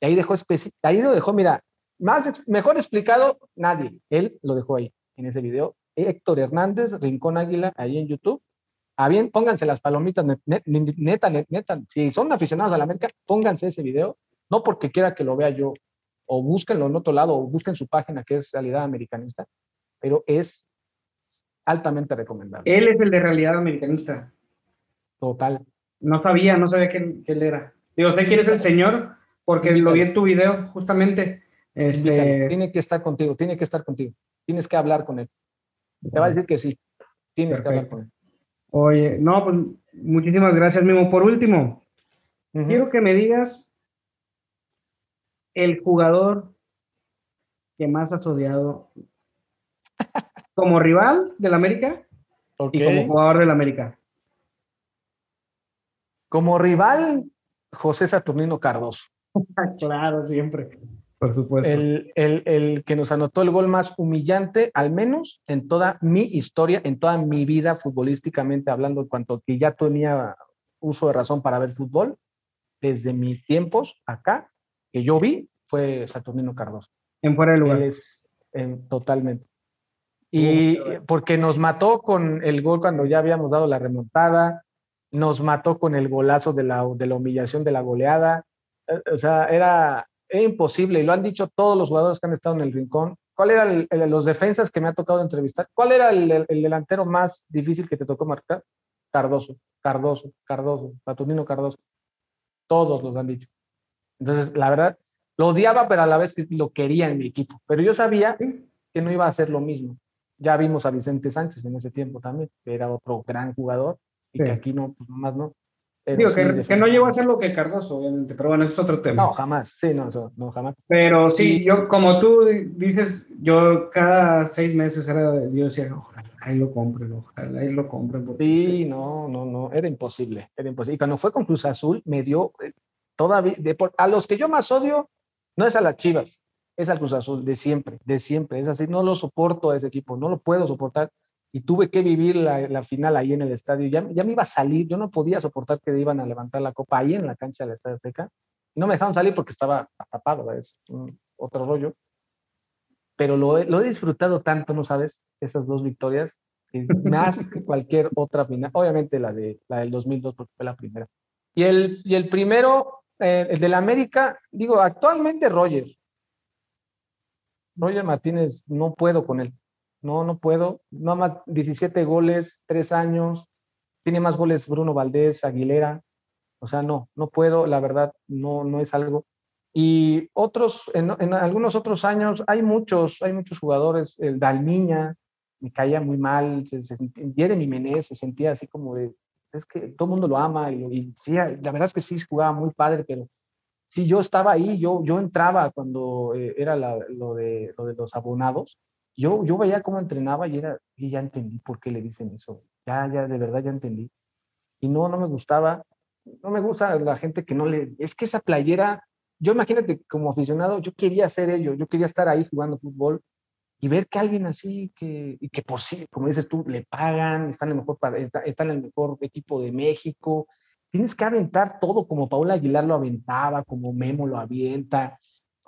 Y ahí dejó, ahí lo dejó, mira, más, mejor explicado, nadie. Él lo dejó ahí, en ese video. Héctor Hernández, Rincón Águila, ahí en YouTube. Ah, bien, pónganse las palomitas, neta, neta, Si son aficionados a la América, pónganse ese video. No porque quiera que lo vea yo, o búsquenlo en otro lado, o busquen su página que es Realidad Americanista, pero es altamente recomendable. Él es el de realidad americanista. Total. No sabía, no sabía quién, quién era. Digo, sé quién es el señor, porque lo vi en tu video, justamente. Este... Tiene que estar contigo, tiene que estar contigo. Tienes que hablar con él. Te va a decir que sí. Tienes que hablar con él. Oye, no, pues muchísimas gracias, Mimo. Por último, quiero que me digas el jugador que más has odiado [laughs] como rival del América y como jugador del América. Como rival, José Saturnino Cardoso. [laughs] claro, siempre. Por supuesto. El, el, el, que nos anotó el gol más humillante, al menos en toda mi historia, en toda mi vida futbolísticamente hablando, en cuanto que ya tenía uso de razón para ver fútbol, desde mis tiempos acá, que yo vi, fue Saturnino Cardoso. En fuera de lugar. Es, en, totalmente. Y porque nos mató con el gol cuando ya habíamos dado la remontada, nos mató con el golazo de la, de la humillación de la goleada. Eh, o sea, era, es imposible, y lo han dicho todos los jugadores que han estado en el rincón. ¿Cuál era el, de los defensas que me ha tocado entrevistar? ¿Cuál era el, el, delantero más difícil que te tocó marcar? Cardoso, Cardoso, Cardoso, Paturnino Cardoso. Todos los han dicho. Entonces, la verdad, lo odiaba, pero a la vez que lo quería en mi equipo. Pero yo sabía que no iba a hacer lo mismo. Ya vimos a Vicente Sánchez en ese tiempo también, que era otro gran jugador, y que aquí no, pues nomás no. Digo, que, no llegó a ser lo que Cardoso, obviamente, pero bueno, eso es otro tema. No, jamás, sí, no, eso, no, jamás. Pero sí, yo, como tú dices, yo cada seis meses era, yo decía, ojalá ahí lo compren, ojalá ahí lo compren. Sí, no, no, no, era imposible, era imposible. Y cuando fue con Cruz Azul, me dio eh, todavía, de, a los que yo más odio, no es a las Chivas, es al Cruz Azul, de siempre, de siempre, es así, no lo soporto a ese equipo, no lo puedo soportar y tuve que vivir la, final ahí en el estadio. Ya, ya, me iba a salir, yo no podía soportar que iban a levantar la copa ahí en la cancha del Estadio Azteca. Y no me dejaron salir porque estaba tapado, es otro rollo. Pero lo, lo, he disfrutado tanto, ¿no sabes? Esas dos victorias, [laughs] más que cualquier otra final. Obviamente la, de, la del 2002 porque fue la primera. Y el, y el primero, eh, el del América, digo, actualmente Roger. Roger Martínez, no puedo con él no, no puedo. No más 17 goles, 3 años. Tiene más goles Bruno Valdés, Aguilera. O sea, no, no puedo, la verdad, no, no es algo. Y otros, en, algunos otros años, hay muchos, hay muchos jugadores. El Dalmiña me caía muy mal. Se, se, Jeremy Menez se sentía así como de, es que todo el mundo lo ama. Y, sí, la verdad es que sí jugaba muy padre, pero sí, yo estaba ahí, yo, yo entraba cuando eh, era lo de los abonados yo, yo veía cómo entrenaba y, era, y ya entendí por qué le dicen eso. Ya, ya, de verdad ya entendí. Y no, no me gustaba. No me gusta la gente que no le... Es que esa playera, yo imagínate como aficionado, yo quería hacer ello, yo quería estar ahí jugando fútbol y ver que alguien así, que, y que por sí, como dices tú, le pagan, está en, el mejor, está, está en el mejor equipo de México, tienes que aventar todo como Paula Aguilar lo aventaba, como Memo lo avienta,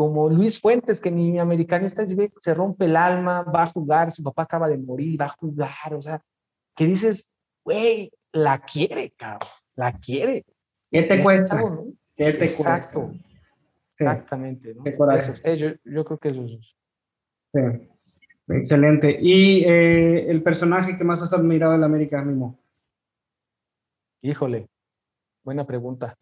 como Luis Fuentes, que ni americanista se rompe el alma, va a jugar, su papá acaba de morir, va a jugar, o sea, que dices, güey, la quiere, cabrón, la quiere. ¿Qué te cuesta? ¿Qué te Exacto. Exactamente. ¿no? yo, yo, creo que eso es. Sí. Excelente. ¿Y eh, el personaje que más has admirado en la América mismo? Híjole, buena pregunta.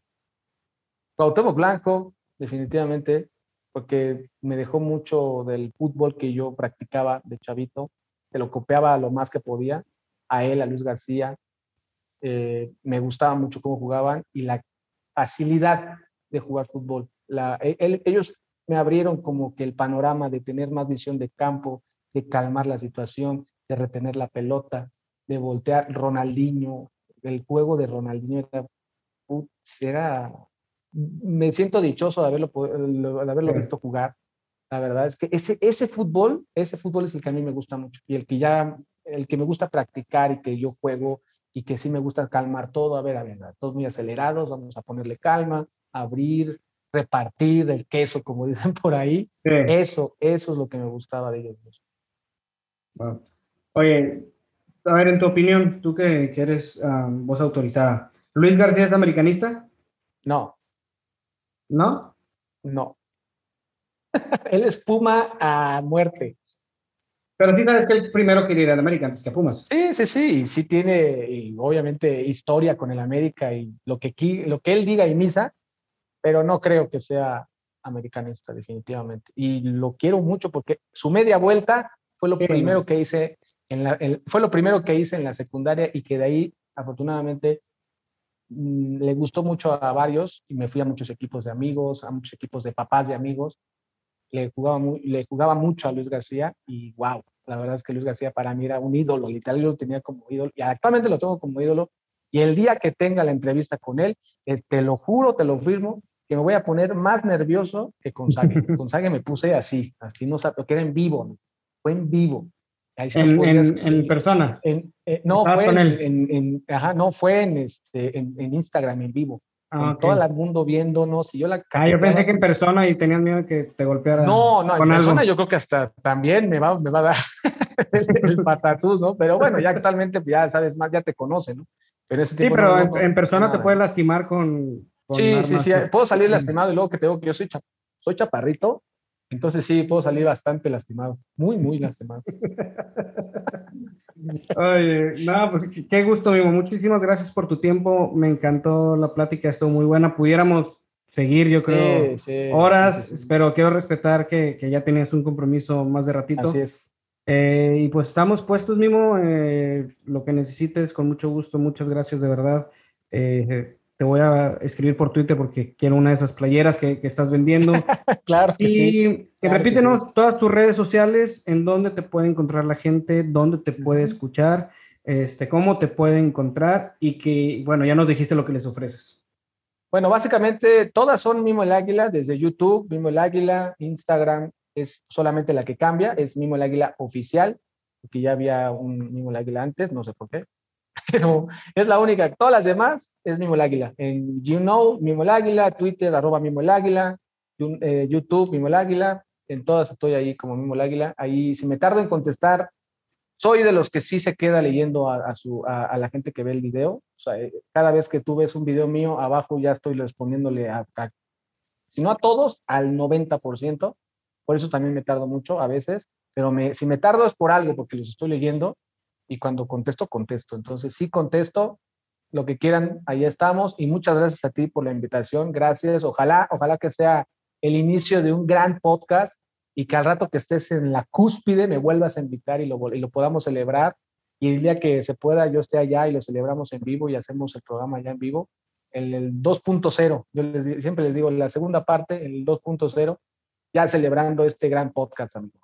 Cuauhtémoc Blanco, definitivamente porque me dejó mucho del fútbol que yo practicaba de chavito, que lo copiaba lo más que podía, a él, a Luis García, eh, me gustaba mucho cómo jugaban y la facilidad de jugar fútbol. E, ellos me abrieron como que el panorama de tener más visión de campo, de calmar la situación, de retener la pelota, de voltear Ronaldinho, el juego de Ronaldinho era me siento dichoso de haberlo, de haberlo visto jugar. La verdad es que ese, ese fútbol, ese fútbol es el que a mí me gusta mucho y el que ya, el que me gusta practicar y que yo juego y que sí me gusta calmar todo. A ver, a ver, todos muy acelerados, vamos a ponerle calma, abrir, repartir el queso, como [laughs] dicen por ahí. Eso, eso es lo que me gustaba de ellos. Oye, a ver, en tu opinión, tú que, que eres um, voz autorizada, ¿Luis García es americanista? No. ¿No? No. [laughs] Él es Puma a muerte. Pero sí sabes que el primero quiere ir al América antes que a Pumas. Sí, sí, sí, y sí tiene, y obviamente, historia con el América y lo que, lo que él diga y misa, pero no creo que sea americanista, definitivamente. Y lo quiero mucho porque su media vuelta fue lo primero que hice en la, fue lo primero que hice en la secundaria y que de ahí, afortunadamente, le gustó mucho a varios y me fui a muchos equipos de amigos, a muchos equipos de papás de amigos. Le jugaba, muy, le jugaba mucho a Luis García y wow, la verdad es que Luis García para mí era un ídolo, literal yo lo tenía como ídolo y actualmente lo tengo como ídolo. Y el día que tenga la entrevista con él, eh, te lo juro, te lo firmo, que me voy a poner más nervioso que con Sague. [laughs] con Sague me puse así, así no sabía, que era en vivo, fue en vivo. En, persona. Eh, no, fue en, ajá, no, fue en, este, en, Instagram en vivo. Ah, todo el mundo viéndonos y yo la Ah, yo pensé que en persona y tenías miedo de que te golpeara. No, no, en persona yo creo que hasta también me va, me va a dar [laughs] el, patatús, ¿no? Pero bueno, ya actualmente ya sabes más, ya te conocen, ¿no? Pero ese tipo sí, pero en, persona te puedes lastimar con. sí, sí, sí, puedo salir lastimado y luego que tengo que yo soy, soy chaparrito, entonces sí, puedo salir bastante lastimado, muy, muy lastimado. [laughs] Oye, no, pues qué gusto, Mimo. Muchísimas gracias por tu tiempo. Me encantó la plática, estuvo muy buena. Pudiéramos seguir, yo creo, horas, pero quiero respetar que, que, ya tenías un compromiso más de ratito. Así es. Eh, y pues estamos puestos, Mimo. Eh, lo que necesites, con mucho gusto. Muchas gracias, de verdad. Eh, te voy a escribir por Twitter porque quiero una de esas playeras que, que estás vendiendo. [laughs] claro que y sí. repítenos todas tus redes sociales, en dónde te puede encontrar la gente, dónde te puede escuchar, este, cómo te puede encontrar y que, bueno, ya nos dijiste lo que les ofreces. Bueno, básicamente todas son Mimo el Águila, desde YouTube, Mimo el Águila, Instagram es solamente la que cambia, es Mimo el Águila oficial, porque ya había un Mimo el Águila antes, no sé por qué [laughs] pero es la única. Todas las demás es Mimo el Águila. En You Know, Mimo el Águila, Twitter, arroba Mimo el Águila, eh, YouTube, Mimo el Águila. En todas estoy ahí como Mimo el Águila. Ahí, si me tardo en contestar, soy de los que sí se queda leyendo a, su, a, la gente que ve el video. O sea, eh, cada vez que tú ves un video mío, abajo ya estoy respondiéndole a, si no a todos, al 90%. Por eso también me tardo mucho a veces. Pero me, si me tardo es por algo, porque los estoy leyendo y cuando contesto, contesto. Entonces, sí contesto, lo que quieran, ahí estamos. Y muchas gracias a ti por la invitación. Gracias. Ojalá, ojalá que sea el inicio de un gran podcast y que al rato que estés en la cúspide me vuelvas a invitar y lo, y lo podamos celebrar. Y el día que se pueda, yo esté allá y lo celebramos en vivo y hacemos el programa allá en vivo. El, el 2.0, yo les, siempre les digo, la segunda parte, el 2.0, ya celebrando este gran podcast, amigo.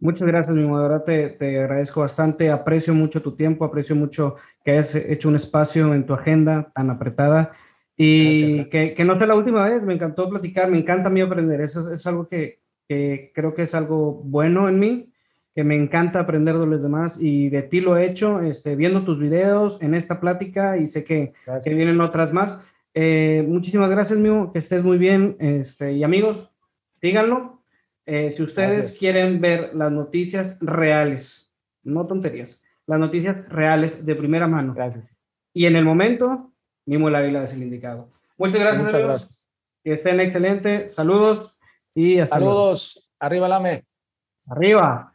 Muchas gracias, mi moderador. Te, te, agradezco bastante. Aprecio mucho tu tiempo, aprecio mucho que hayas hecho un espacio en tu agenda tan apretada. Y Que, que, no sea la última vez. Me encantó platicar, me encanta a mí aprender. Eso es, algo que, que, creo que es algo bueno en mí, que me encanta aprender de los demás. Y de ti lo he hecho, este, viendo tus videos en esta plática y sé que, que vienen otras más. Eh, muchísimas gracias, mío. Que estés muy bien. Este, y amigos, síganlo eh, si ustedes quieren ver las noticias reales, no tonterías, las noticias reales de primera mano. Gracias. Y en el momento, Mimo la Águila es el indicado. Muchas gracias. Muchas gracias. Que estén excelentes. Saludos y hasta Saludos. Arriba, Lame. Arriba.